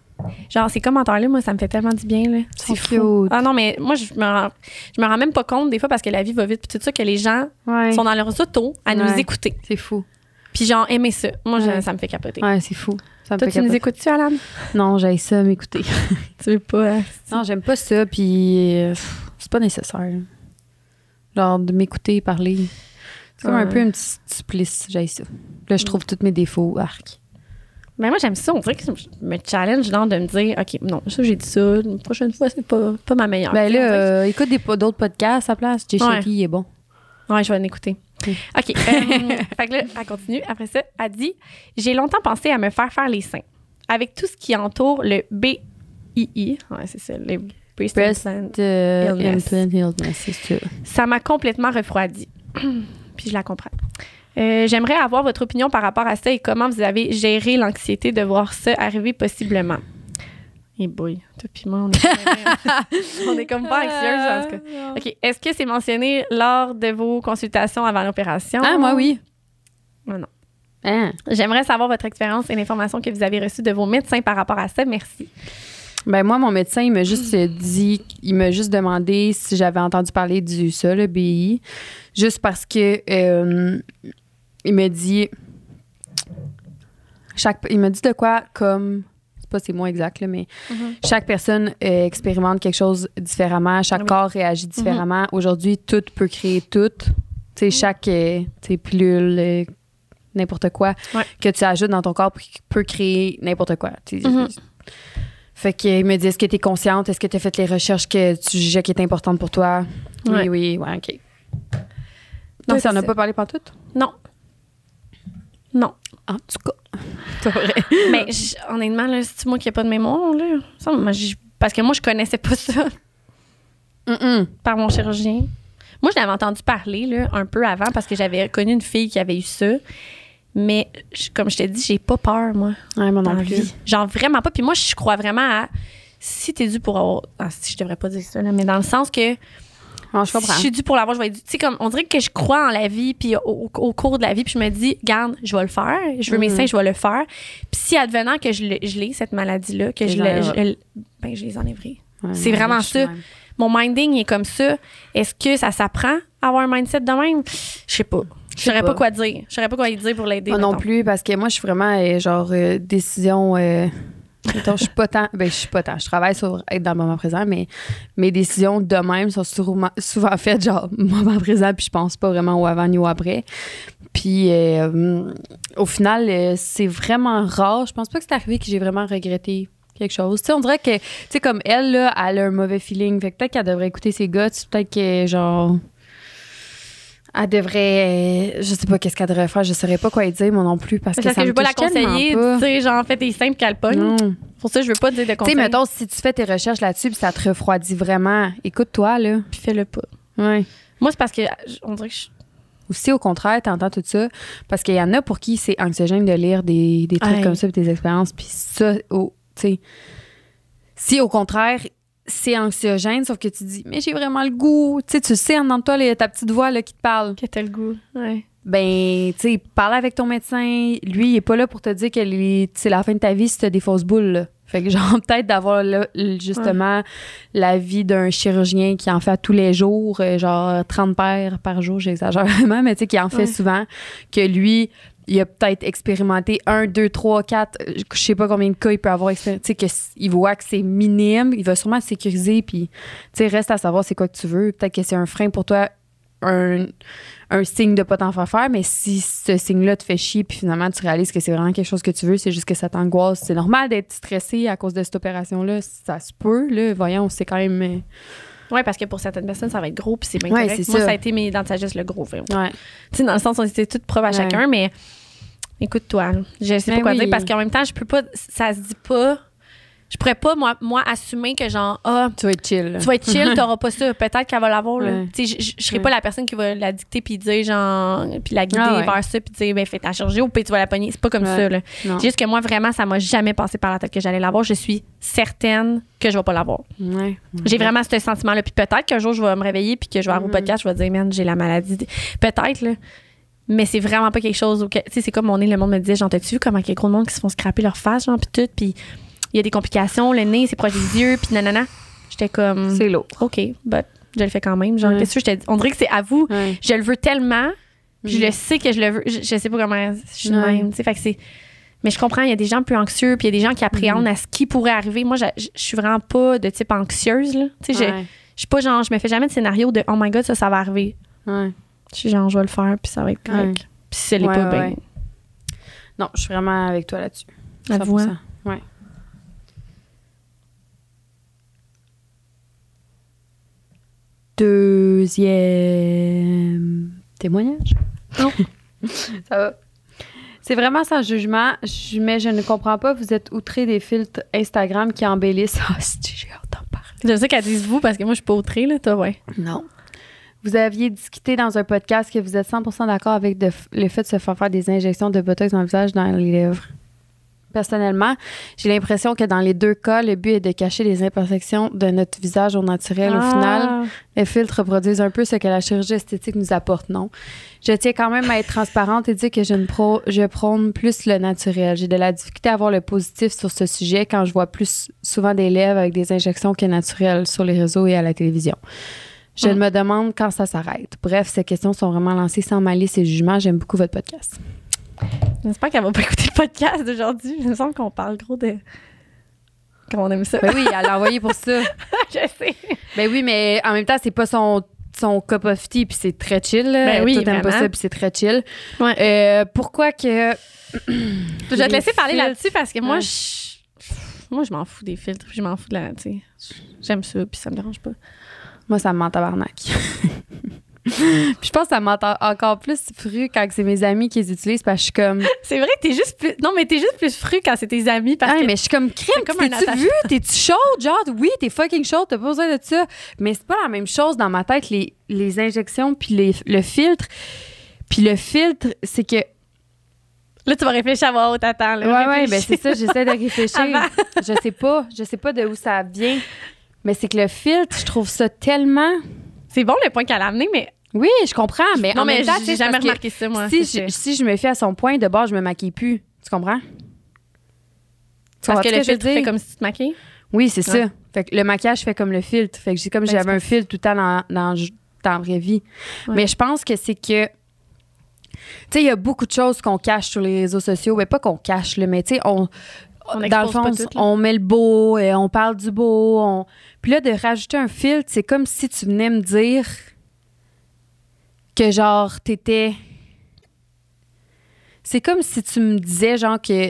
Genre, ces commentaires-là, moi, ça me fait tellement du bien. Là. Sont fou. Ah non, mais moi, je me, rends, je me rends même pas compte des fois parce que la vie va vite. Puis tout ça, que les gens Ouais. sont dans leurs autos à nous écouter. C'est fou. Puis genre, aimer ça. Moi, Ouais. ça me fait capoter. Ouais, c'est fou. Ça me Toi, fait tu nous écoutes-tu, Alan? Non, j'ai ça m'écouter. Tu veux pas? hein? non, j'aime pas ça, puis euh, c'est pas nécessaire. Genre, de m'écouter parler. C'est comme un peu un petit supplice, j'ai ça. Là, je trouve tous mes défauts, arc. Mais moi, j'aime ça. On dirait que je me challenge dans de me dire, OK, non, ça, j'ai dit ça. Une prochaine fois, c'est pas, pas ma meilleure. Ben là, euh, écoute des, d'autres podcasts à la place. Jay Ouais. Shetty, il est bon. Ouais, je vais en écouter. OK. euh, fait que là, elle continue. Après ça, elle dit J'ai longtemps pensé à me faire faire les seins. Avec tout ce qui entoure le BII, ouais, c'est ça, le Breast Breast Implant, euh, Illness. Implant Illness, c'est ça. ça m'a complètement refroidi. Puis je la comprends. Euh, J'aimerais avoir votre opinion par rapport à ça et comment vous avez géré l'anxiété de voir ça arriver possiblement. Et boy, toi puis moi, on est, on est comme pas anxieuses en tout cas. OK. Est-ce que c'est mentionné lors de vos consultations avant l'opération? Ah, moi, oui. Ah, non. Hein? J'aimerais savoir votre expérience et l'information que vous avez reçue de vos médecins par rapport à ça. Merci. Ben moi, mon médecin, il m'a juste euh, dit, il m'a juste demandé si j'avais entendu parler du ça, le BI, juste parce que euh, il m'a dit chaque, il m'a dit de quoi comme c'est pas c'est moi exact là, mais chaque personne euh, expérimente quelque chose différemment, chaque Oui. corps réagit différemment. Aujourd'hui, tout peut créer tout. Tu sais, chaque euh, tu sais, pilule, euh, n'importe quoi Ouais. que tu ajoutes dans ton corps peut créer n'importe quoi. Mhm. Fait qu'il me dit est-ce que tu es consciente, est-ce que tu as fait les recherches que tu jugeais qui étaient importantes pour toi? Ouais. Oui, oui, ouais, OK. Non, ça c'est n'a pas parlé par tout Non. Non. En tout cas. C'est vrai. Mais honnêtement, là, c'est moi qui n'ai pas de mémoire. Là? Ça, moi, parce que moi, je connaissais pas ça Mm-mm. par mon chirurgien. Moi, je l'avais entendu parler là, un peu avant parce que j'avais connu une fille qui avait eu ça. Mais je- comme je t'ai dit, j'ai pas peur, moi. Ouais, moi non plus. vie. Genre vraiment pas. Puis moi, je crois vraiment à si t'es dû pour avoir. Ah, si je devrais pas dire ça, là, mais dans le sens que Je comprends. si je suis due pour l'avoir, je vais être due. Tu sais, comme, on dirait que je crois en la vie, puis au, cours de la vie, puis je me dis, garde, je vais le faire. Je veux mes Mhm. seins, je vais le faire. Puis si advenant que je l'ai, je l'ai, cette maladie-là, que je, l'ai- je- ben, je les enlèverai. Ouais, c'est vraiment ça. même. Mon minding est comme ça. Est-ce que ça s'apprend à avoir un mindset de même? Je sais pas. Je saurais pas. pas. quoi dire. Je saurais pas quoi lui dire pour l'aider. Moi non plus, parce que moi, je suis vraiment, euh, genre, euh, décision. euh, je suis pas tant. Ben, je suis pas tant. Je travaille sur être dans le moment présent, mais mes décisions de même sont souvent, souvent faites, genre, moment présent, puis je pense pas vraiment au avant ni au après. Puis, euh, au final, euh, c'est vraiment rare. Je pense pas que c'est arrivé que j'ai vraiment regretté quelque chose. Tu sais, on dirait que, tu sais, comme elle, là, elle a un mauvais feeling. Fait que peut-être qu'elle devrait écouter ses guts. Peut-être que, genre. Elle devrait. euh, Je sais pas qu'est-ce qu'elle devrait faire. Je saurais pas quoi lui dire, moi non plus. Parce, Parce que que ça je me veux pas la conseiller, tu sais, genre, fais tes seins puis qu'elle pogne. Tu Pour ça, je veux pas te dire de sais, conseils. mettons, si tu fais tes recherches là-dessus puis ça te refroidit vraiment, écoute-toi, là. Puis fais-le pas. Ouais. Moi, c'est parce que, je- on dirait que je- Ou si au contraire, t'entends tout ça, parce qu'il y en a pour qui c'est anxiogène de lire des, des trucs comme ça, puis des expériences, puis ça, au- tu sais. Si au contraire, c'est anxiogène, sauf que tu dis, mais j'ai vraiment le goût, tu sais, tu sais, en toi, là, ta petite voix là, qui te parle. que t'as le goût. Ouais. Ben, tu sais, parle avec ton médecin. Lui, il est pas là pour te dire que c'est la fin de ta vie si t'as des fausses boules. là. Fait que, genre, peut-être d'avoir justement la vie d'un chirurgien qui en fait tous les jours, euh, genre 30 paires par jour, j'exagère vraiment, mais tu sais, qui en fait Ouais. souvent, que lui, il a peut-être expérimenté un, deux, trois, quatre, euh, je sais pas combien de cas il peut avoir expérimenté, tu sais, qu'il voit que c'est minime, il va sûrement se sécuriser, puis, tu sais, reste à savoir c'est quoi que tu veux. Peut-être que c'est un frein pour toi, un, un signe de pas t'en faire faire, mais si ce signe-là te fait chier, puis finalement tu réalises que c'est vraiment quelque chose que tu veux, c'est juste que ça t'angoisse. C'est normal d'être stressé à cause de cette opération-là. Ça se peut, là. Voyons, c'est quand même. euh, Ouais, parce que pour certaines personnes, ça va être gros, puis c'est bien Ouais, correct. Moi, ça. ça a été mes dents de sagesse le gros. fait. Ouais. Tu sais, dans le sens, on était toutes preuves à Ouais. chacun, mais écoute-toi. Je sais pas Ben quoi oui. dire parce qu'en même temps, je peux pas. Ça se dit pas. Je pourrais pas, moi, moi assumer que, genre, ah, Tu vas être chill. tu vas être chill, t'auras pas ça. Peut-être qu'elle va l'avoir, là. Ouais. Tu sais, je- serais Ouais. pas la personne qui va la dicter puis dire, genre, puis la guider Ah ouais. vers ça puis dire, ben, fais ta chirurgie ou puis tu vas la pogner. C'est pas comme ça, là. C'est juste que moi, vraiment, ça m'a jamais passé par la tête que j'allais l'avoir. Je suis certaine que je vais pas l'avoir. J'ai vraiment ce sentiment-là. Puis peut-être qu'un jour, je vais me réveiller puis que je vais avoir au podcast, je vais dire, man, j'ai la maladie. Peut-être, là. Mais c'est vraiment pas quelque chose auquel. Tu sais, c'est comme mon nez, le monde me disait, genre, t'as-tu vu comment il y a gros de monde qui se font scraper leur face, genre, puis tout. Puis il y a des complications, le nez, c'est proche des yeux, puis nanana. J'étais comme, C'est lourd. OK, but je le fais quand même. Genre, qu'est-ce que je t'ai dit? On dirait que c'est à vous. Je le veux tellement, puis je le sais que je le veux. Je, je sais pas comment je suis de même. Fait que c'est. Mais je comprends, il y a des gens plus anxieux, puis il y a des gens qui appréhendent Mhm. à ce qui pourrait arriver. Moi, je, je- suis vraiment pas de type anxieuse, là. Tu sais, je- suis pas genre, je me fais jamais de scénario de oh my god, ça, ça va arriver. Je suis genre, je vais le faire, puis ça va être correct. Puis si ça l'est Ouais, pas, ouais, ben, ouais. Non, je suis vraiment avec toi là-dessus. avoue, 100%. hein? Ouais. Deuxième témoignage? Non. Ça va. C'est vraiment sans jugement, mais je ne comprends pas. Vous êtes outré des filtres Instagram qui embellissent. Ah, si, j'ai hâte d'en parler. Je sais qu'elle dise vous, parce que moi, je suis pas outrée, là, toi, ouais. Non. Vous aviez discuté dans un podcast que vous êtes 100% d'accord avec de f- le fait de se faire faire des injections de botox dans le visage, dans les lèvres. Personnellement, j'ai l'impression que dans les deux cas, le but est de cacher les imperfections de notre visage au naturel. Au Ah. final, les filtres reproduisent un peu ce que la chirurgie esthétique nous apporte, non? Je tiens quand même à être transparente et dire que je, ne pro- je prône plus le naturel. J'ai de la difficulté à voir le positif sur ce sujet quand je vois plus souvent des lèvres avec des injections que naturelles sur les réseaux et à la télévision. Je Mm. me demande quand ça s'arrête. Bref, ces questions sont vraiment lancées sans malice et jugement. J'aime beaucoup votre podcast. J'espère qu'elle va pas écouter le podcast d'aujourd'hui. Il me semble qu'on parle gros de. Comment on aime ça. Ben oui, elle l'a envoyé pour ça. je sais. Ben oui, mais en même temps, c'est pas son, son cup of tea, puis c'est très chill. Ben oui, Toi, t'aimes pas ça, puis c'est très chill. Ouais. Euh, pourquoi que. Je vais te laisser parler là-dessus parce que moi, Ouais. je, moi, je m'en fous des filtres. puis Je m'en fous de la. tu sais, J'aime ça, puis ça me dérange pas. Moi, ça me ment tabarnak. Puis je pense que ça m'entend encore plus fru quand c'est mes amis qui les utilisent parce que je suis comme. C'est vrai t'es juste plus. Non, mais t'es juste plus fru quand c'est tes amis parce Ah, que. mais je suis comme crème. c'est comme un T'es-tu vu? T'es-tu chaude? Genre, oui, t'es fucking chaude, t'as pas besoin de ça. Mais c'est pas la même chose dans ma tête, les, les injections puis les, le filtre. Puis le filtre, c'est que. Là, tu vas réfléchir à voix haute, attends. là, Ouais, ouais, ben c'est ça, j'essaie de réfléchir. Je sais pas. Je sais pas de où ça vient. Mais c'est que le filtre, je trouve ça tellement C'est bon le point qu'elle a amené, mais. Oui, je comprends, mais non, en mais même temps, j'ai jamais remarqué ça, moi. Si je, si je me fie à son point, de base, je me maquille plus. Tu comprends? Parce que le filtre fait comme si tu te maquilles. Oui, c'est Ouais. ça. Fait que le maquillage fait comme le filtre. Fait que j'ai comme Ben, j'avais un filtre tout le temps dans, dans, dans la vraie vie. Ouais. Mais je pense que c'est que. Tu sais, il y a beaucoup de choses qu'on cache sur les réseaux sociaux. Mais pas qu'on cache, là, mais tu sais, on. On dans le fond, tout, on met le beau, et on parle du beau. on- Puis là, de rajouter un filtre, c'est comme si tu venais me dire que, genre, t'étais. C'est comme si tu me disais, genre, que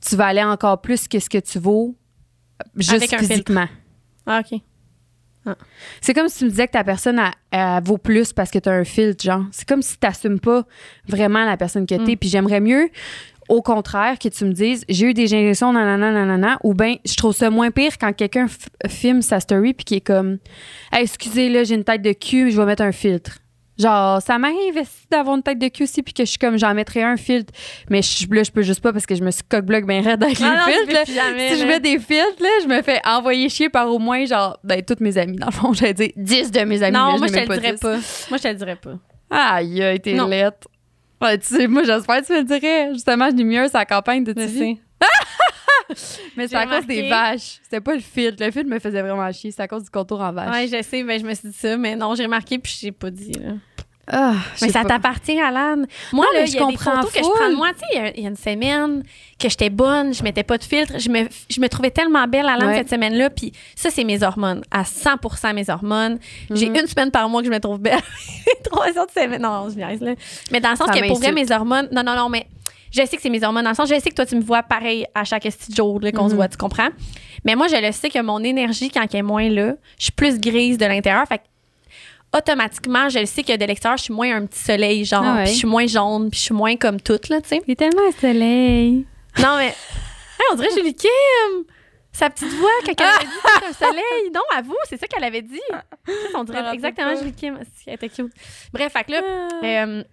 tu valais encore plus que ce que tu vaux, juste Avec un filtre. physiquement. Ah, OK. C'est comme si tu me disais que ta personne elle, elle vaut plus parce que tu as un filtre, genre. C'est comme si tu n'assumes pas vraiment la personne que tu es. Mm. Puis j'aimerais mieux, au contraire, que tu me dises j'ai eu des injections, nanana, nanana, ou bien je trouve ça moins pire quand quelqu'un filme sa story puis qui est comme Hey, excusez, là, j'ai une tête de cul, je vais mettre un filtre. Genre, ça m'arrive aussi d'avoir une tête de cul aussi, puis que je suis comme, j'en mettrais un filtre. Mais je, là, je peux juste pas parce que je me suis coque-bloc bien raide avec Ah les non, filtres. là. jamais, si je mets des filtres, là, je me fais envoyer chier par au moins, genre, ben, toutes mes amies. Dans le fond, j'allais dire 10 de mes amis. Non, mais moi, je n'ai te le dirais 10. pas. Moi, je te le dirais pas. Aïe, t'es lettre. Ouais, tu sais, moi, j'espère que tu me le dirais. Justement, je dis mieux sa campagne de Je sais. Mais c'est à cause des vaches. C'était pas le filtre. Le filtre me faisait vraiment chier. C'est à cause du contour en vache. Ouais, je sais, ben, je me suis dit ça, mais non, j'ai remarqué puis j'ai pas dit. Là. Ah, Mais ça t'appartient, Alan. Moi, Non, là, je y a des comprends photos que je prends de moi. Tu sais, il y a- il y, a une semaine que j'étais bonne, je mettais pas de filtre. Je me, je me trouvais tellement belle, Alan, Ouais. cette semaine-là. Puis ça, c'est mes hormones. À 100% mes hormones. J'ai Mhm. une semaine par mois que je me trouve belle. Trois autres semaines. Non, je niaise, là. Mais dans le sens Ça que pour vrai, mes hormones. Non, non, non, mais je sais que c'est mes hormones. Dans le sens, je sais que toi, tu me vois pareil à chaque petit jour qu'on se Mhm. voit, tu comprends? Mais moi, je le sais que mon énergie, quand elle est moins là, je suis plus grise de l'intérieur. Fait que automatiquement, je le sais que de l'extérieur, je suis moins un petit soleil, genre, Ah ouais. puis je suis moins jaune, puis je suis moins comme toute, là, tu sais. Il est tellement un soleil. Non, mais. Hey, on dirait Julie Kim! Sa petite voix, quand elle avait dit c'est un soleil. Non, à vous, c'est ça qu'elle avait dit. On dirait exactement. Julie Kim. Elle était cute. Bref, fait que là, euh,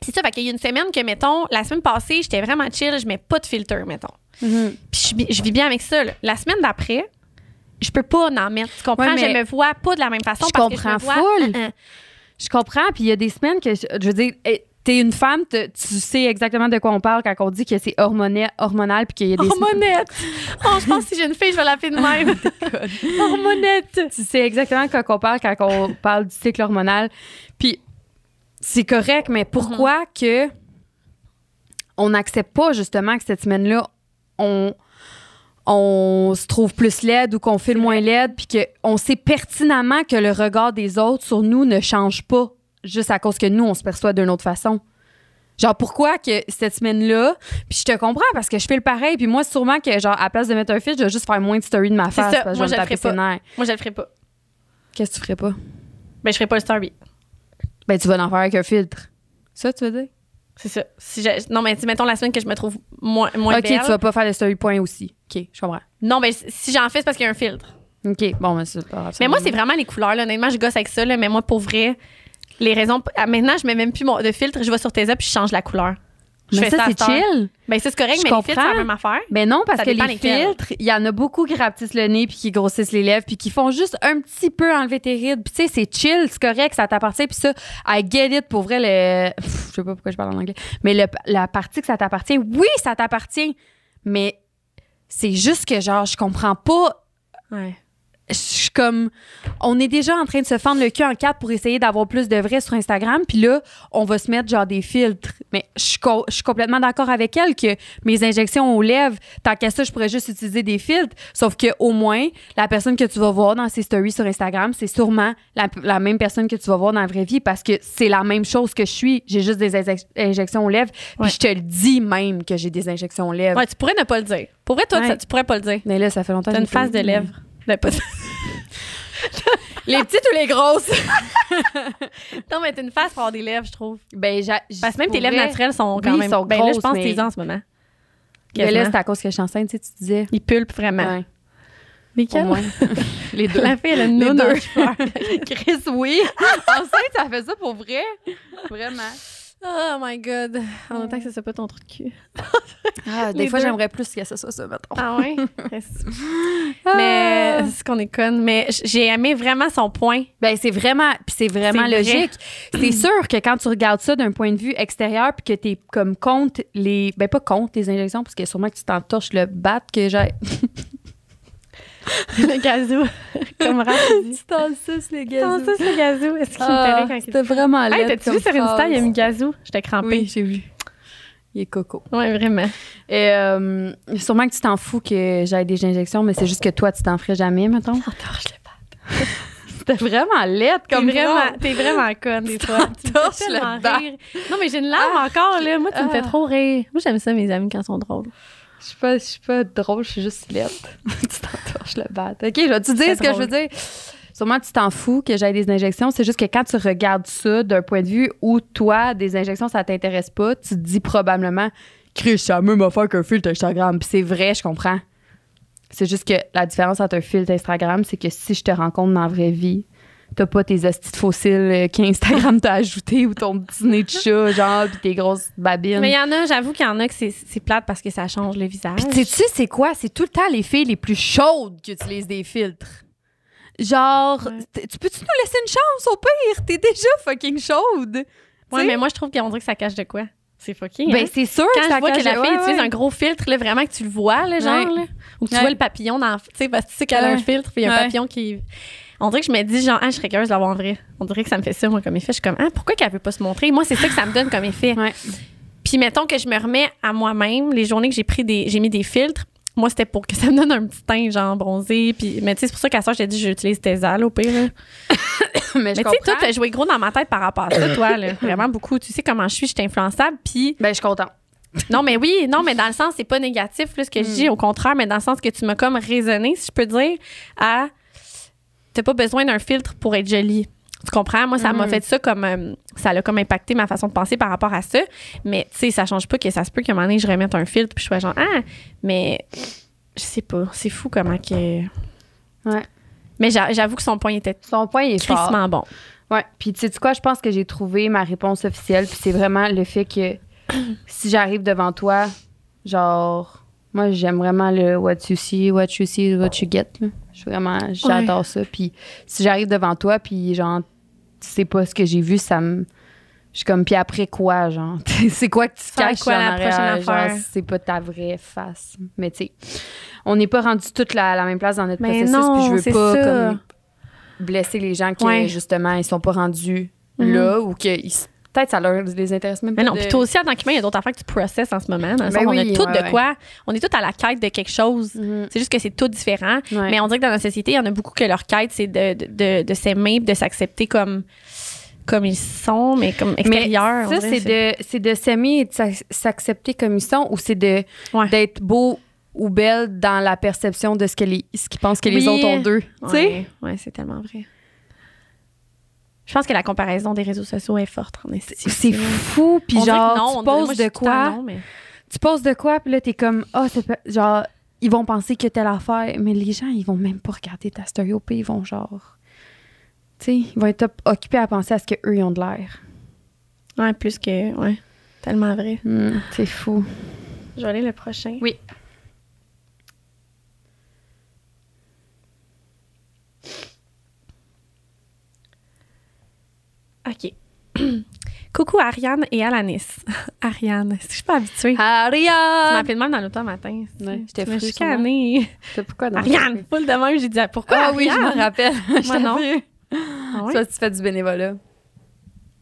c'est ça. Fait qu'il y a une semaine que, mettons, la semaine passée, j'étais vraiment chill, je mets pas de filtre, mettons. Mhm. Puis je, vis bien avec ça. là. La semaine d'après, je peux pas en mettre. Tu comprends? Ouais, je me vois pas de la même façon je parce que je comprends me vois. full. Hein. Je comprends. Puis il y a des semaines que, je, je veux dire, eh, t'es une femme, te- tu sais exactement de quoi on parle quand on dit que c'est hormonal, hormonal puis qu'il y a des Hormonette! Oh, je pense que si j'ai une fille, je vais l'appeler de même. Hormonette! tu sais exactement de quoi on parle quand on parle du cycle hormonal. Puis c'est correct, mais pourquoi que on n'accepte pas justement que cette semaine-là, on, on se trouve plus laide ou qu'on file moins laide, puis qu'on sait pertinemment que le regard des autres sur nous ne change pas juste à cause que nous, on se perçoit d'une autre façon. Genre, pourquoi que cette semaine-là, puis je te comprends parce que je fais le pareil, puis moi, sûrement que, genre, à place de mettre un fil, je vais juste faire moins de story de ma face ça, parce que moi, je le ferais nerfs. Moi, je le ferai pas. Qu'est-ce que tu ferais pas? Ben, je ferai pas le story. Ben, tu vas en faire avec un filtre. Ça, tu veux dire? C'est ça. Si je- non, mais mettons la semaine que je me trouve moins, moins OK, belle. tu vas pas faire le story point aussi. OK, je comprends. Non, mais si j'en fais, c'est parce qu'il y a un filtre. OK, bon, mais c'est pas grave. Mais moi, c'est vraiment les couleurs. Là. Honnêtement, je gosse avec ça. Là, mais moi, pour vrai, les raisons. ah, Maintenant, je mets même plus mon, de filtre. Je vais sur tes puis je change la couleur. Je Mais ça, c'est chill. Ben, c'est correct, Je mais les filtres, c'est comprends. la même affaire. Ben non, parce Ça que les filtres, il y en a beaucoup qui rapetissent le nez puis qui grossissent les lèvres puis qui font juste un petit peu enlever tes rides. Puis tu sais, c'est chill, c'est correct, ça t'appartient. Puis ça, I get it, pour vrai, le... Pff, je sais pas pourquoi je parle en anglais. Mais le- la partie que ça t'appartient, oui, ça t'appartient. Mais c'est juste que, genre, je comprends pas Ouais. Je suis comme on est déjà en train de se fendre le cul en quatre pour essayer d'avoir plus de vrai sur Instagram puis là on va se mettre genre des filtres mais je suis co- complètement d'accord avec elle que mes injections aux lèvres tant qu'à ça je pourrais juste utiliser des filtres sauf que au moins la personne que tu vas voir dans ses stories sur Instagram c'est sûrement la, la même personne que tu vas voir dans la vraie vie parce que c'est la même chose que je suis j'ai juste des injec- injections aux lèvres puis Ouais. je te le dis même que j'ai des injections aux lèvres Ouais, tu pourrais ne pas le dire. Pour vrai, toi, Ouais. tu pourrais pas le dire. mais là ça fait longtemps T'as une face de lèvres. Ben, les petites ou les grosses? Non, mais t'as une face pour avoir des lèvres, je trouve. Ben, Parce que même tes lèvres naturelles sont quand oui, même. sont ben là, je grosses, pense que mais- t'es en ce moment. Mais là, c'est à cause que je suis enceinte, tu sais, tu disais. Ils pulpent vraiment. Ouais, Lesquels? les deux. La fille, elle a une deux. Chris, oui. enceinte, ça fait ça pour vrai? Vraiment. Oh my god. En même temps que ça pas ton trou de cul. Ah, des Les fois, deux. j'aimerais plus que ça soit ça, mettons. Ah ouais? mais c'est qu'on est conne. Mais j'ai aimé vraiment son point. Ben, c'est vraiment, puis c'est vraiment C'est vrai. logique. C'est sûr que quand tu regardes ça d'un point de vue extérieur, puis que t'es comme contre les, ben pas contre les injections, parce que sûrement que tu t'entorches le bat que j'ai. le gazou. Comme Raph dit. Tu t'en suces les Comment ça, c'est le gazou? Est-ce qu'il me Ah, fait rire quand il C'était vraiment Hey, laid t'as-tu comme vu sur Insta, il a mis gazou? J'étais crampée. Oui, j'ai vu. Il est coco. Ouais, vraiment. Et euh, sûrement que tu t'en fous que j'aille des injections, mais c'est juste que toi, tu t'en ferais jamais, mettons. T'entorches le bat. C'était vraiment laid T'es comme vraiment, phrase. t'es vraiment conne, des fois. Tu me fais tellement le bat. rire. Non, mais j'ai une larme encore, là. Moi, tu me fais Ah. trop rire. Moi, j'aime ça, mes amis, quand ils sont drôles. Je suis pas, je suis pas drôle, je suis juste laide. tu t'entorches le bat. OK, je vais te dire ce que je veux dire. Sûrement, tu t'en fous que j'aille des injections. C'est juste que quand tu regardes ça d'un point de vue où toi, des injections, ça t'intéresse pas, tu te dis probablement, Chris, c'est la même affaire qu'un filtre Instagram. Puis c'est vrai, je comprends. C'est juste que la différence entre un filtre Instagram, c'est que si je te rencontre dans la vraie vie, t'as pas tes hosties de fossiles euh, qu'Instagram t'a ajouté ou ton petit nez de chat, genre, puis tes grosses babines? Mais il y en a, j'avoue qu'il y en a que c'est, plate parce que ça change le visage. Puis sais-tu, c'est quoi? C'est tout le temps les filles les plus chaudes qui utilisent des filtres. Genre, Ouais. tu peux-tu nous laisser une chance au pire? T'es déjà fucking chaude. Ouais, Tu sais? mais moi, je trouve qu'on dirait que ça cache de quoi. C'est fucking. Ben, hein? c'est sûr Quand que je vois que la fille ouais, utilise ouais. un gros filtre, là, vraiment que tu le vois, là, genre, là, ou que tu vois le papillon dans. Tu sais, parce que tu sais qu'elle a un filtre, puis il y a un papillon qui. On dirait que je me dis, genre, ah, je serais curieuse de l'avoir en vrai. On dirait que ça me fait ça, moi, comme effet. Je suis comme, ah, pourquoi qu'elle veut pas se montrer? Moi, c'est ça que ça me donne comme effet. Ouais. Puis mettons que je me remets à moi-même, les journées que j'ai pris des. J'ai mis des filtres. Moi, c'était pour que ça me donne un petit teint, genre bronzé. Puis, mais tu sais, c'est pour ça qu'à ça, je t'ai dit, j'utilise tes ailes au pire. mais tu sais, toi, t'as joué gros dans ma tête par rapport à ça, toi, là. Vraiment beaucoup. Tu sais comment je suis, je suis influençable. Puis, Ben, je suis contente. non, mais oui, non, mais dans le sens, c'est pas négatif, là, ce que je Hmm. dis, au contraire, mais dans le sens que tu m'as comme raisonné, si je peux dire, à. T'as pas besoin d'un filtre pour être jolie. Tu comprends? Moi, ça m'a Mhm. fait ça comme. euh, ça l'a comme impacté ma façon de penser par rapport à ça. Mais, tu sais, ça change pas que ça se peut qu'à un moment donné, je remette un filtre puis je sois genre, ah, mais. Je sais pas. C'est fou comment que. Ouais. Mais j'a- j'avoue que son point était Son point est tristement bon. Ouais. Puis, tu sais quoi, je pense que j'ai trouvé ma réponse officielle. Puis, c'est vraiment le fait que si j'arrive devant toi, genre, moi, j'aime vraiment le what you see, what you see, what you get. là. Je suis vraiment, j'adore ça. Puis, si j'arrive devant toi, puis, genre, tu sais pas ce que j'ai vu, ça me. Je suis comme, puis après quoi, genre? c'est quoi que tu Faire caches quoi en la arrière, prochaine affaire? c'est pas ta vraie face. Mais tu sais, on n'est pas rendu toute la, la même place dans notre Mais processus, non, puis je veux c'est pas comme blesser les gens qui, Ouais. justement, ils sont pas rendus Mhm. là ou que ils- peut-être ça leur les intéresse même Mais pas. non, de- puis toi aussi, en tant qu'humain, il y a d'autres affaires que tu processes en ce moment. Dans le Ben sens, on oui, a tout ouais, de quoi. On est tous à la quête de quelque chose. Mhm. C'est juste que c'est tout différent. Ouais. Mais on dirait que dans notre société, il y en a beaucoup que leur quête, c'est de, de, de, s'aimer, de s'accepter comme, comme ils sont, mais comme extérieur. on ça, c'est de, c'est de s'aimer et de s'ac- s'accepter comme ils sont ou c'est de, d'être beau ou belle dans la perception de ce, que les, ce qu'ils pensent que les Oui. autres ont d'eux. Ouais, c'est tellement vrai. Je pense que la comparaison des réseaux sociaux est forte en. C'est fou, puis genre, non, on tu poses de quoi, non, mais- tu poses de quoi, puis là, t'es comme, ah, c'est pas- genre, ils vont penser que telle affaire, mais les gens, ils vont même pas regarder ta story au pire, ils vont genre, tu sais, ils vont être occupés à penser à ce qu'eux, ils ont de l'air. Ouais, plus que. Ouais, tellement vrai. Hmm, c'est fou. Je vais aller le prochain. Oui. OK. Coucou Ariane et Alanis. Ariane, est-ce que je suis pas habituée? Tu Ariane! m'appelles même dans l'auto matin. Ouais, j'étais Tu m'as fru, chicanée. C'est pourquoi non? Ariane, full de même, j'ai dit pourquoi Ah oui, je me rappelle. Moi, non. Ah ouais? Tu fais du bénévolat.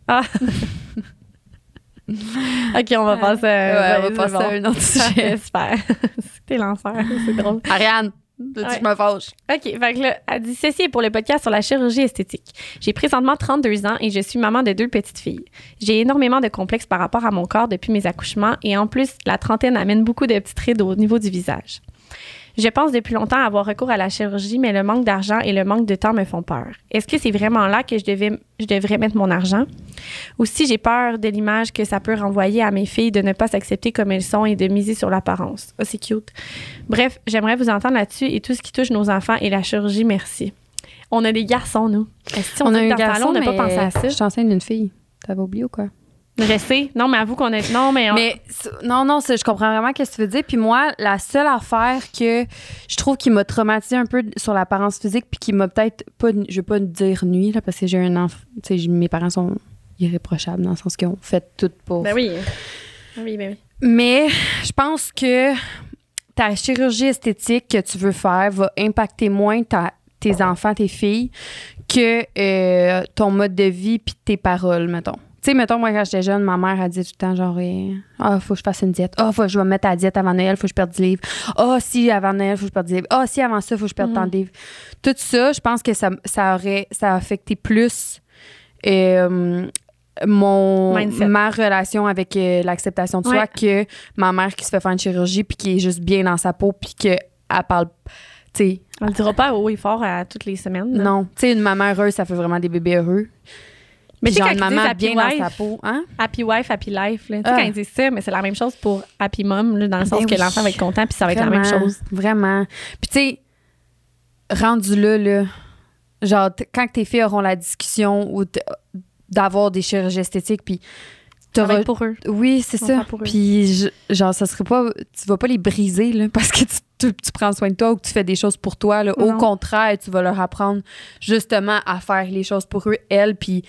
Ah. OK, on va passer à, ouais, on va passer à un autre sujet. Super. C'était l'enfer, c'est drôle. Ariane, tu Ouais. je me fâche. OK, fait que là, elle dit ceci est pour le podcast sur la chirurgie esthétique. J'ai présentement 32 ans et je suis maman de deux petites filles. J'ai énormément de complexes par rapport à mon corps depuis mes accouchements et en plus, la trentaine amène beaucoup de petites rides au niveau du visage. Je pense depuis longtemps avoir recours à la chirurgie, mais le manque d'argent et le manque de temps me font peur. Est-ce que c'est vraiment là que je, devais, je devrais mettre mon argent? Ou si j'ai peur de l'image que ça peut renvoyer à mes filles de ne pas s'accepter comme elles sont et de miser sur l'apparence? Oh, c'est cute. Bref, j'aimerais vous entendre là-dessus et tout ce qui touche nos enfants et la chirurgie, merci. On a des garçons, nous. Est-ce qu'on a, un garçon, on n'a pas pensé à ça? Je suis enceinte d'une fille. T'avais oublié ou quoi? Je sais. Non, mais avoue qu'on est. Non, mais. on- Mais c- non, non, je comprends vraiment ce que tu veux dire. Puis moi, la seule affaire que je trouve qui m'a traumatisé un peu sur l'apparence physique, puis qui m'a peut-être pas, je vais pas dire nuit, là, parce que j'ai un enfant, tu sais, j'ai- mes parents sont irréprochables dans le sens qu'ils ont fait tout pour. Ben oui. Ben oui, ben oui. Mais je pense que ta chirurgie esthétique que tu veux faire va impacter moins ta- tes enfants, tes filles, que euh, ton mode de vie puis tes paroles, mettons. Sais, mettons, moi, quand j'étais jeune, ma mère, elle disait tout le temps, genre, ah, faut que je fasse une diète. Ah, faut que je me mettre à la diète avant Noël, faut que je perde du livre. Ah, si, avant Noël, faut que je perde du livre. Ah, si, avant ça, faut que je perde tant de livres. Tout ça, je pense que ça, ça aurait, ça a affecté plus euh, mon, Mindset. ma relation avec euh, l'acceptation de soi Ouais. que ma mère qui se fait faire une chirurgie puis qui est juste bien dans sa peau puis qu'elle parle, tu sais, On le dira pas haut et fort à toutes les semaines. là. non. Tu sais, une maman heureuse, ça fait vraiment des bébés heureux. Mais genre quand maman happy bien wife, dans sa peau, hein? happy wife, happy life, là. Tu sais, Ah. quand ils disent ça, mais c'est la même chose pour happy mom, là, dans le sens Ben que l'enfant va être content, puis ça va être la même chose. Vraiment. Puis tu sais, rendu là, là, genre, quand tes filles auront la discussion ou d'avoir des chirurgies esthétiques, puis pour eux. Oui, c'est ça. Puis, genre, ça serait pas. Tu vas pas les briser, là, parce que tu, tu- tu prends soin de toi ou que tu fais des choses pour toi. Là. Au contraire, tu vas leur apprendre justement à faire les choses pour eux, elles, puis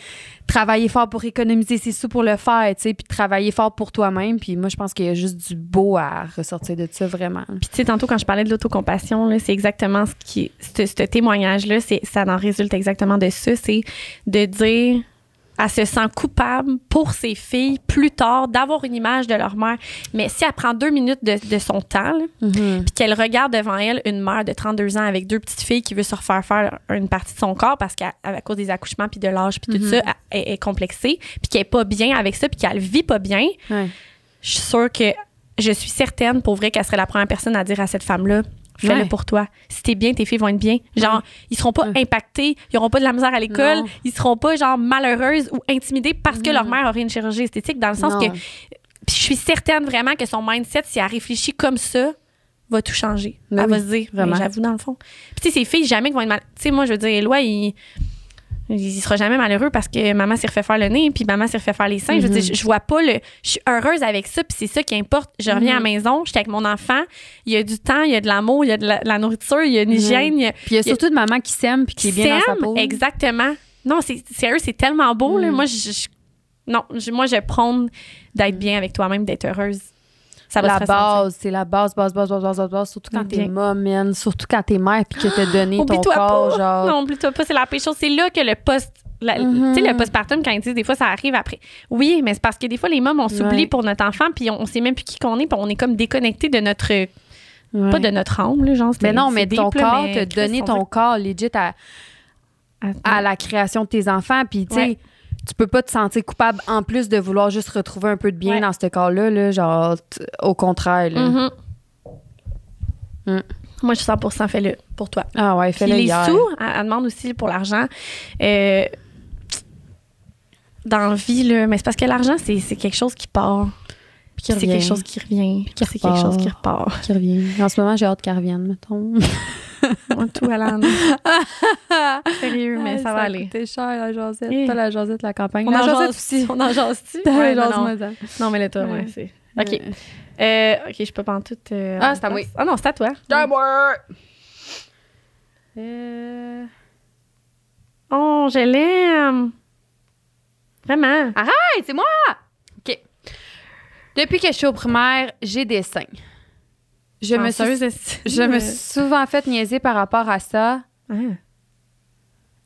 travailler fort pour économiser ses sous pour le faire, tu sais, puis travailler fort pour toi-même. Puis moi, je pense qu'il y a juste du beau à ressortir de ça, vraiment. Puis tu sais, tantôt, quand je parlais de l'autocompassion, là, c'est exactement ce qui... Ce, ce témoignage-là, ça en résulte exactement de ça. C'est de dire... Elle se sent coupable pour ses filles plus tard d'avoir une image de leur mère. Mais si elle prend deux minutes de, de son temps, Mhm. puis qu'elle regarde devant elle une mère de 32 ans avec deux petites filles qui veut se refaire faire une partie de son corps parce qu'à à cause des accouchements puis de l'âge puis tout Mhm. ça, elle elle est complexée puis qu'elle est pas bien avec ça puis qu'elle vit pas bien, Ouais. je suis sûre que je suis certaine pour vrai qu'elle serait la première personne à dire à cette femme-là fais-le Ouais. pour toi. Si t'es bien, tes filles vont être bien. Genre, ils seront pas Ouais. impactés, ils auront pas de la misère à l'école, ils seront pas genre malheureuses ou intimidées parce que leur mère aurait une chirurgie esthétique dans le sens Non. que puis je suis certaine vraiment que son mindset, si elle réfléchit comme ça, va tout changer. Ben elle va oui, se dire, vraiment. mais j'avoue, dans le fond. Puis, tu sais, ces filles, jamais qui vont être mal. Tu sais, moi, je veux dire, Éloi, il. Il sera jamais malheureux parce que maman s'est refait faire le nez puis maman s'est refait faire les seins. Je veux Mhm. dire, je, je vois pas le. Je suis heureuse avec ça puis c'est ça qui importe. Je reviens à Mhm. la maison, j'étais avec mon enfant. Il y a du temps, il y a de l'amour, il y a de la, de la nourriture, il y a une Mhm. hygiène. Il y a, Puis il y a surtout de maman qui s'aime puis qui est bien dans sa peau. Exactement. Non, c'est sérieux, c'est tellement beau. Là. Moi, je, je- non, je- moi, je prône d'être bien avec toi-même, d'être heureuse. Ça va la base, c'est la base, base, base, base, base, base, base, surtout quand t'es mom, surtout quand t'es mère puis que t'as donné ton corps, pas. genre. Non, oublie-toi pas, c'est la pire chose. C'est là que le post. Tu sais, le postpartum, quand ils disent des fois, ça arrive après. Oui, mais c'est parce que des fois, les mômes, on s'oublie Ouais. pour notre enfant, puis on, on sait même plus qui qu'on est, puis on est comme déconnecté de notre. Ouais. Pas de notre âme, là, genre. Mais non, mais ton deep, corps, donné on ton corps legit à, à la création de tes enfants. Puis, tu sais, Ouais. Tu peux pas te sentir coupable en plus de vouloir juste retrouver un peu de bien Ouais. dans ce corps-là. Là, genre, au contraire. là. Mhm. Mm. Moi, je suis 100% fait le pour toi. Ah ouais, fais-le les hier. sous, elle, elle demande aussi pour l'argent. Euh, dans la vie, là, mais c'est parce que l'argent, c'est c'est quelque chose qui part. Puis qui Puis c'est quelque chose qui revient. Puis qui c'est quelque chose qui repart. Qui revient. En ce moment, j'ai hâte qu'elle revienne, mettons. Moi, tout, Alan. Sérieux, mais ça, va aller. coûté cher, la jasette. Eh. Pas la jasette, la campagne. On la en jasette jase aussi. On en jase-tu? Ouais, Ouais, non, non. mais là, toi, ouais, Ouais. c'est... OK. Euh, OK, je peux pas en tout... euh, Ah, en c'est à moi. Ah non, c'est à toi. Dis-moi! Euh... Oh, je l'aime. Vraiment? Hey, c'est moi! Depuis que je suis au primaire, j'ai des seins. Je me, suis, Chanceuse, est-ce- je me suis souvent fait niaiser par rapport à ça. ah.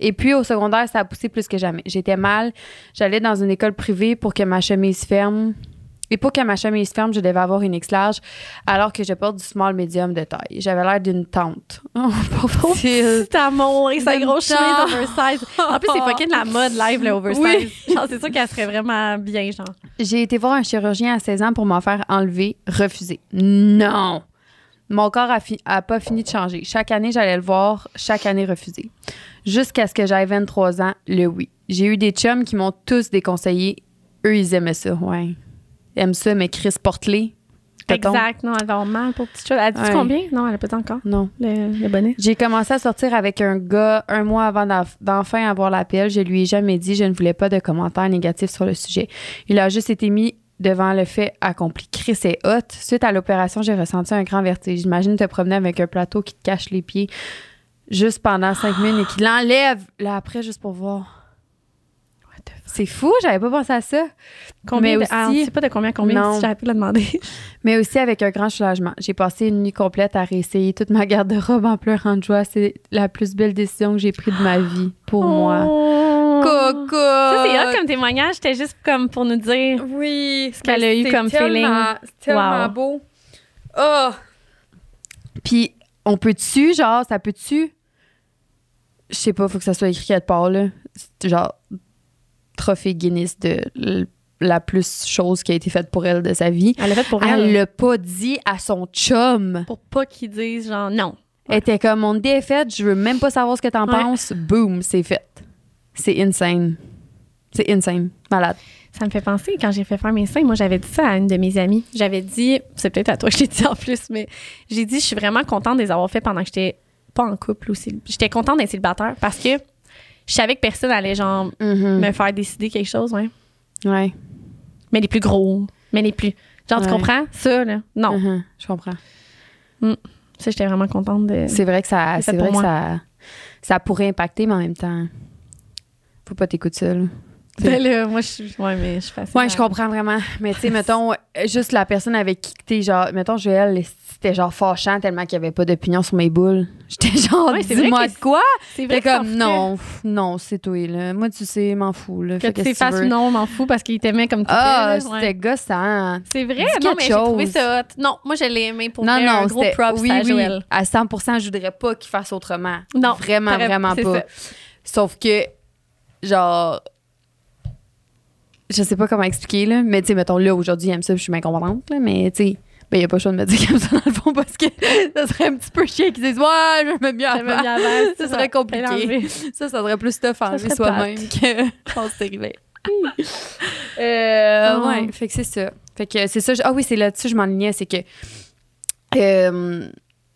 Et puis au secondaire, ça a poussé plus que jamais. J'étais mal. J'allais dans une école privée pour que ma chemise ferme. Et pour que ma chemise ferme, je devais avoir une X large, alors que je porte du small medium de taille. J'avais l'air d'une tante. Oh, pauvre petite. Petit amour et sa grosse chemise oversize. En plus, c'est fucking de la mode live, le oversize. Oui. Genre, c'est sûr qu'elle serait vraiment bien, genre. J'ai été voir un chirurgien à 16 ans pour m'en faire enlever, refusé. Non! Mon corps a, fi- a pas fini de changer. Chaque année, j'allais le voir, chaque année refusé. Jusqu'à ce que j'aille 23 ans, le oui. J'ai eu des chums qui m'ont tous déconseillé. Eux, ils aimaient ça, ouais. Aiment ça, mais Chris Portley, Tonton. Exact. Non, elle va avoir mal pour petite chose. Elle a dit Ouais. combien? Non, elle a pas dit encore. Non. Le, le bonnet. J'ai commencé à sortir avec un gars un mois avant d'enf- d'enfin avoir l'appel. Je lui ai jamais dit, je ne voulais pas de commentaires négatifs sur le sujet. Il a juste été mis devant le fait accompli. Chris est hot. Suite à l'opération, j'ai ressenti un grand vertige. J'imagine te promener avec un plateau qui te cache les pieds juste pendant cinq minutes et qu'il l'enlève là après juste pour voir. C'est fou, j'avais pas pensé à ça. Combien Mais de- ah, on aussi- sait pas de combien, combien, Non. si j'avais pu le demander. Mais aussi avec un grand soulagement. J'ai passé une nuit complète à réessayer toute ma garde-robe en pleurant de joie. C'est la plus belle décision que j'ai prise de ma vie pour moi. Oh. Coco! Ça, c'est hot comme témoignage. C'était juste comme pour nous dire. Oui, Ce qu'elle a eu comme tellement- feeling. C'est tellement Wow. beau. Oh! Puis, on peut-tu, genre, ça peut-tu? Je sais pas, faut que ça soit écrit quelque part, là. C'est Genre, trophée Guinness de la plus chose qui a été faite pour elle de sa vie. Elle l'a fait pour Elle elle. l'a pas dit à son chum. Pour pas qu'ils disent, genre, non. Elle était comme, idée est faite, je veux même pas savoir ce que t'en Ouais. penses. Boom, c'est fait. C'est insane. C'est insane. Malade. Ça me fait penser, quand j'ai fait faire mes seins, moi, j'avais dit ça à une de mes amies. J'avais dit, c'est peut-être à toi que je l'ai dit en plus, mais j'ai dit, je suis vraiment contente de les avoir fait pendant que j'étais pas en couple aussi. J'étais contente d'être célibataire parce que je savais que personne allait, genre, Mhm. me faire décider quelque chose, ouais. Ouais. Mais les plus gros, mais les plus. Genre, tu comprends? Ça, là. Non. Mhm, je comprends. Ça, j'étais vraiment contente de. C'est vrai que ça, C'est vrai que ça, ça pourrait impacter, mais en même temps, faut pas t'écouter seul. Ben là, moi, je suis. Ouais, mais je suis. Ouais, je comprends vraiment. Mais tu sais, mettons, juste la personne avec qui t'es, genre, mettons, Joël, c'était genre fâchant tellement qu'il y avait pas d'opinion sur mes boules. J'étais genre, Ouais, dis-moi de quoi? C'est vrai comme, fait- non, non, c'est toi, là. Moi, tu sais, m'en fous, là. Que tu fasses veux. non, m'en fous parce qu'il t'aimait comme tu Ah, ouais. c'était gossant. C'est vrai? Dis Non, mais j'ai trouvé ça hot. Non, moi, je l'ai aimé pour non, non, un gros props oui, à oui. À 100 je voudrais pas qu'il fasse autrement. Non, Vraiment, vraiment pas. ça. Sauf que, genre, je sais pas comment expliquer, là, mais tu sais, mettons, là, aujourd'hui, il aime ça, je suis bien contente, là, mais tu sais, ben, il a pas le choix de me dire qu'il aime ça dans le fond parce que ça serait un petit peu chiant qu'ils disent, ouais, je bien J'aimais avant. bien avant, Ça serait compliqué. Ça, ça serait plus tough à enlever soi-même c'est arrivé. euh, Oh. ouais, fait que c'est ça. Fait que c'est ça. je- Ah oui, c'est là-dessus que je m'enlignais, c'est que. euh,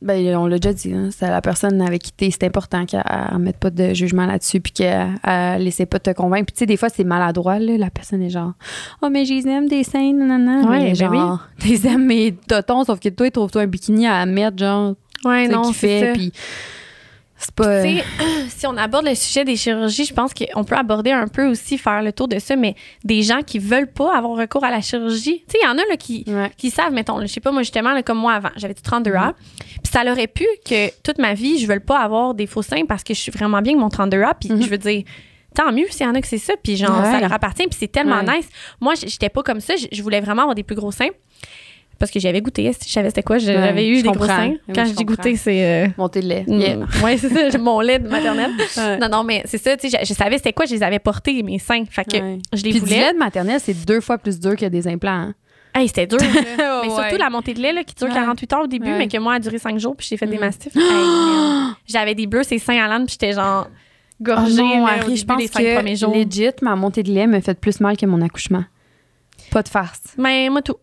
ben, on l'a déjà dit, hein, c'est la personne avec qui t'es, c'est important qu'elle ne mette pas de jugement là-dessus, puis qu'elle ne laisse pas te convaincre. Puis, tu sais, des fois, c'est maladroit, là, la personne est genre, oh, mais je les aime des seins, nanana. Ouais, mais ben genre, les aimes mes totons, sauf que toi, trouve-toi un bikini à mettre, genre, Ouais, non, qui fait, puis c'est pas. Tu sais, si on aborde le sujet des chirurgies, je pense qu'on peut aborder un peu aussi, faire le tour de ça, mais des gens qui veulent pas avoir recours à la chirurgie. Tu sais, il y en a là, qui, Ouais. qui savent, mettons, je sais pas, moi justement, là, comme moi avant, j'avais 32 Mm-hmm. ans, puis ça l'aurait pu que toute ma vie, je veux pas avoir des faux seins parce que je suis vraiment bien avec mon 32 ans, puis Mhm. je veux dire, tant mieux s'il y en a que c'est ça, puis genre, Ouais. ça leur appartient, puis c'est tellement Ouais. nice. Moi, j'étais pas comme ça, je voulais vraiment avoir des plus gros seins. Parce que j'avais goûté, je savais c'était quoi, j'avais Ouais, eu des gros seins. Oui, Quand je je dis goûter, c'est. euh, Montée de lait. Mm. Yeah. Ouais, c'est ça, mon lait de maternelle. Ouais. Non, non, mais c'est ça, tu sais, je, je savais c'était quoi, je les avais portés, mes seins. Fait que Ouais. je les Puis du voulais. lait de maternelle, c'est deux fois plus dur que des implants. hein. Hey, c'était dur. là. mais surtout la montée de lait là, qui dure Ouais. 48 heures au début, mais que moi a duré 5 jours, puis j'ai fait des Mm. mastifs. Hey. J'avais des bleus, ces seins à l'âne, puis j'étais genre gorgée. Oh non, là, Harry, je pense des cinq premiers que jours. legit, ma montée de lait me fait plus mal que mon accouchement. Pas de farce. Mais moi, tout.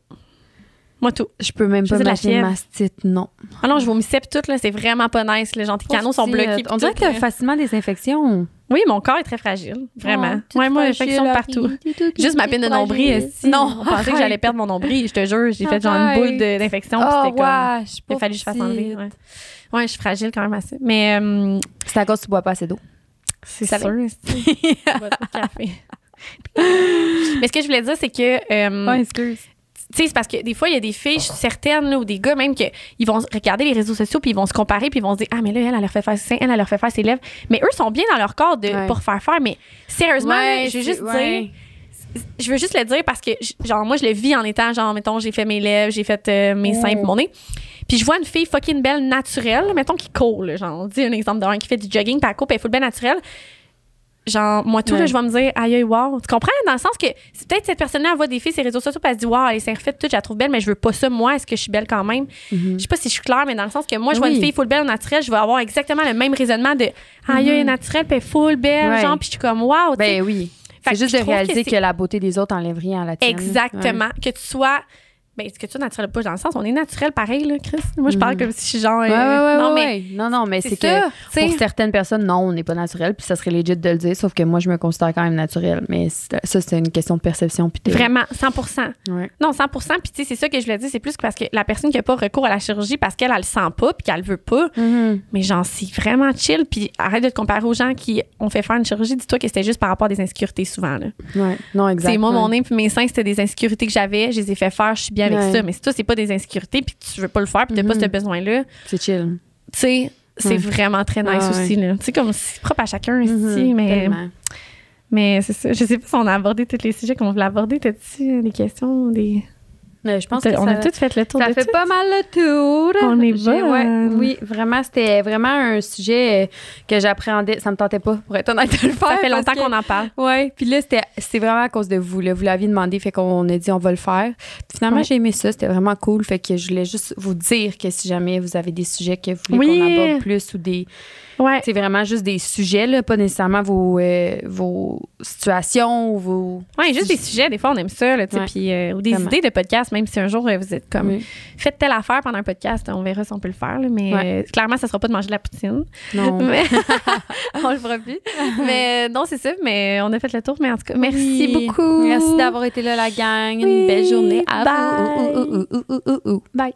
Moi, tout. Je peux même Je pas imaginer fièvre. mastite, non. Ah non, je vomissais, tout, là, c'est vraiment pas nice. Les gens, tes canaux sont bloqués. On dirait que t'as facilement des infections. Oui, mon corps est très fragile. Vraiment. Oh, ouais, moi, infection partout. Tout Juste ma peine de nombril. Non, on pensait que j'allais perdre mon nombril. Je te jure, j'ai fait genre une boule d'infection. Oh, c'était comme. wesh, Il a fallu que je fasse enlever. Ouais. ouais, je suis fragile quand même assez. Mais euh, C'est à cause que tu bois pas assez d'eau. c'est Ça sûr. esti. Je bois trop de café. Mais ce que je voulais dire, c'est que. euh, excuse. Tu sais, c'est parce que des fois, il y a des filles, je suis certaine, là, ou des gars même, que ils vont regarder les réseaux sociaux, puis ils vont se comparer, puis ils vont se dire Ah, mais là, elle, elle leur fait faire ses seins, elle, elle leur fait faire ses lèvres. Mais eux sont bien dans leur corps de, Ouais. pour faire faire. Mais sérieusement, Ouais, je veux juste ouais. dire. Je veux juste le dire parce que, genre, moi, je le vis en étant, genre, mettons, j'ai fait mes lèvres, j'ai fait euh, mes seins, Oh. puis mon nez. Puis je vois une fille fucking belle, naturelle, mettons, qui court, là, genre, on dit un exemple d'un qui fait du jogging, court, puis elle est full belle naturelle. Genre, moi, tout, là, je vais me dire, aïe, aïe, wow. Tu comprends? Dans le sens que c'est peut-être cette personne-là, voit des filles sur les réseaux sociaux, puis elle se dit, wow, elle s'est refaite toute, je la trouve belle, mais je veux pas ça, moi. Est-ce que je suis belle quand même? Je sais pas si je suis claire, mais dans le sens que moi, je vois Oui. une fille full belle au naturel, je vais avoir exactement le même raisonnement de, aïe, est naturelle, puis full belle, Ouais. genre, puis je suis comme, wow. Ben oui. Fait C'est juste de que réaliser que, la beauté des autres enlève rien à la tienne. Exactement. Que tu sois Ben, est-ce que tu es naturel ou pas? Dans le sens, on est naturel pareil, là, Chris. Moi, je parle Mhm. comme si je suis genre. euh, Ouais, ouais, ouais, non, mais. Non, non, mais c'est que pour certaines personnes, non, on n'est pas naturel, puis ça serait legit de le dire, sauf que moi, je me considère quand même naturel. Mais c'est- ça, c'est une question de perception. Puis Vraiment, 100 Ouais. Non, 100% Puis, tu sais, c'est ça que je voulais dire. C'est plus que parce que la personne qui n'a pas recours à la chirurgie parce qu'elle, elle le sent pas puis qu'elle veut pas. Mhm. Mais j'en suis vraiment chill. Puis, arrête de te comparer aux gens qui ont fait faire une chirurgie. Dis-toi que c'était juste par rapport à des insécurités souvent, là. Ouais. Non, exact. C'est moi, mon nez puis mes seins, c'était des insécurités que j'avais. Je les ai fait faire. Je suis bien avec Ouais. ça. Mais si toi, c'est pas des insécurités puis tu veux pas le faire puis t'as pas Mhm. ce besoin-là, C'est chill. tu sais, c'est Ouais. vraiment très nice Ah, aussi, là. Tu sais, comme c'est propre à chacun ici. Mhm, mais, tellement. mais c'est ça. Je sais pas si on a abordé tous les sujets qu'on voulait aborder. T'as-tu des questions? Des... Je pense que on ça, a tout fait le tour ça de fait tout? pas mal le tour. On est ouais, oui, vraiment, c'était vraiment un sujet euh, que j'appréhendais. Ça me tentait pas, pour être honnête, de le faire. Ça fait longtemps qu'on en parle. Ouais, puis là, c'était c'est vraiment à cause de vous. Là. Vous l'aviez demandé, fait qu'on a dit on va le faire. Puis finalement, Ouais. j'ai aimé ça, c'était vraiment cool. Fait que je voulais juste vous dire que si jamais vous avez des sujets que vous voulez Oui. qu'on aborde plus ou des. Ouais. C'est vraiment juste des sujets, là, pas nécessairement vos, euh, vos situations ou vos. Ouais, juste des sujets, des fois on aime ça, là, Ouais. puis euh, ou des idées de podcast, même si un jour euh, vous êtes comme Oui. faites telle affaire pendant un podcast, on verra si on peut le faire, là, mais Ouais. euh, clairement ça sera pas de manger de la poutine, Non. mais on le fera plus. mais non, c'est ça, mais on a fait le tour, mais en tout cas, merci Oui. beaucoup. Merci d'avoir été là, la gang. Oui. Une belle journée à Bye. vous. Bye.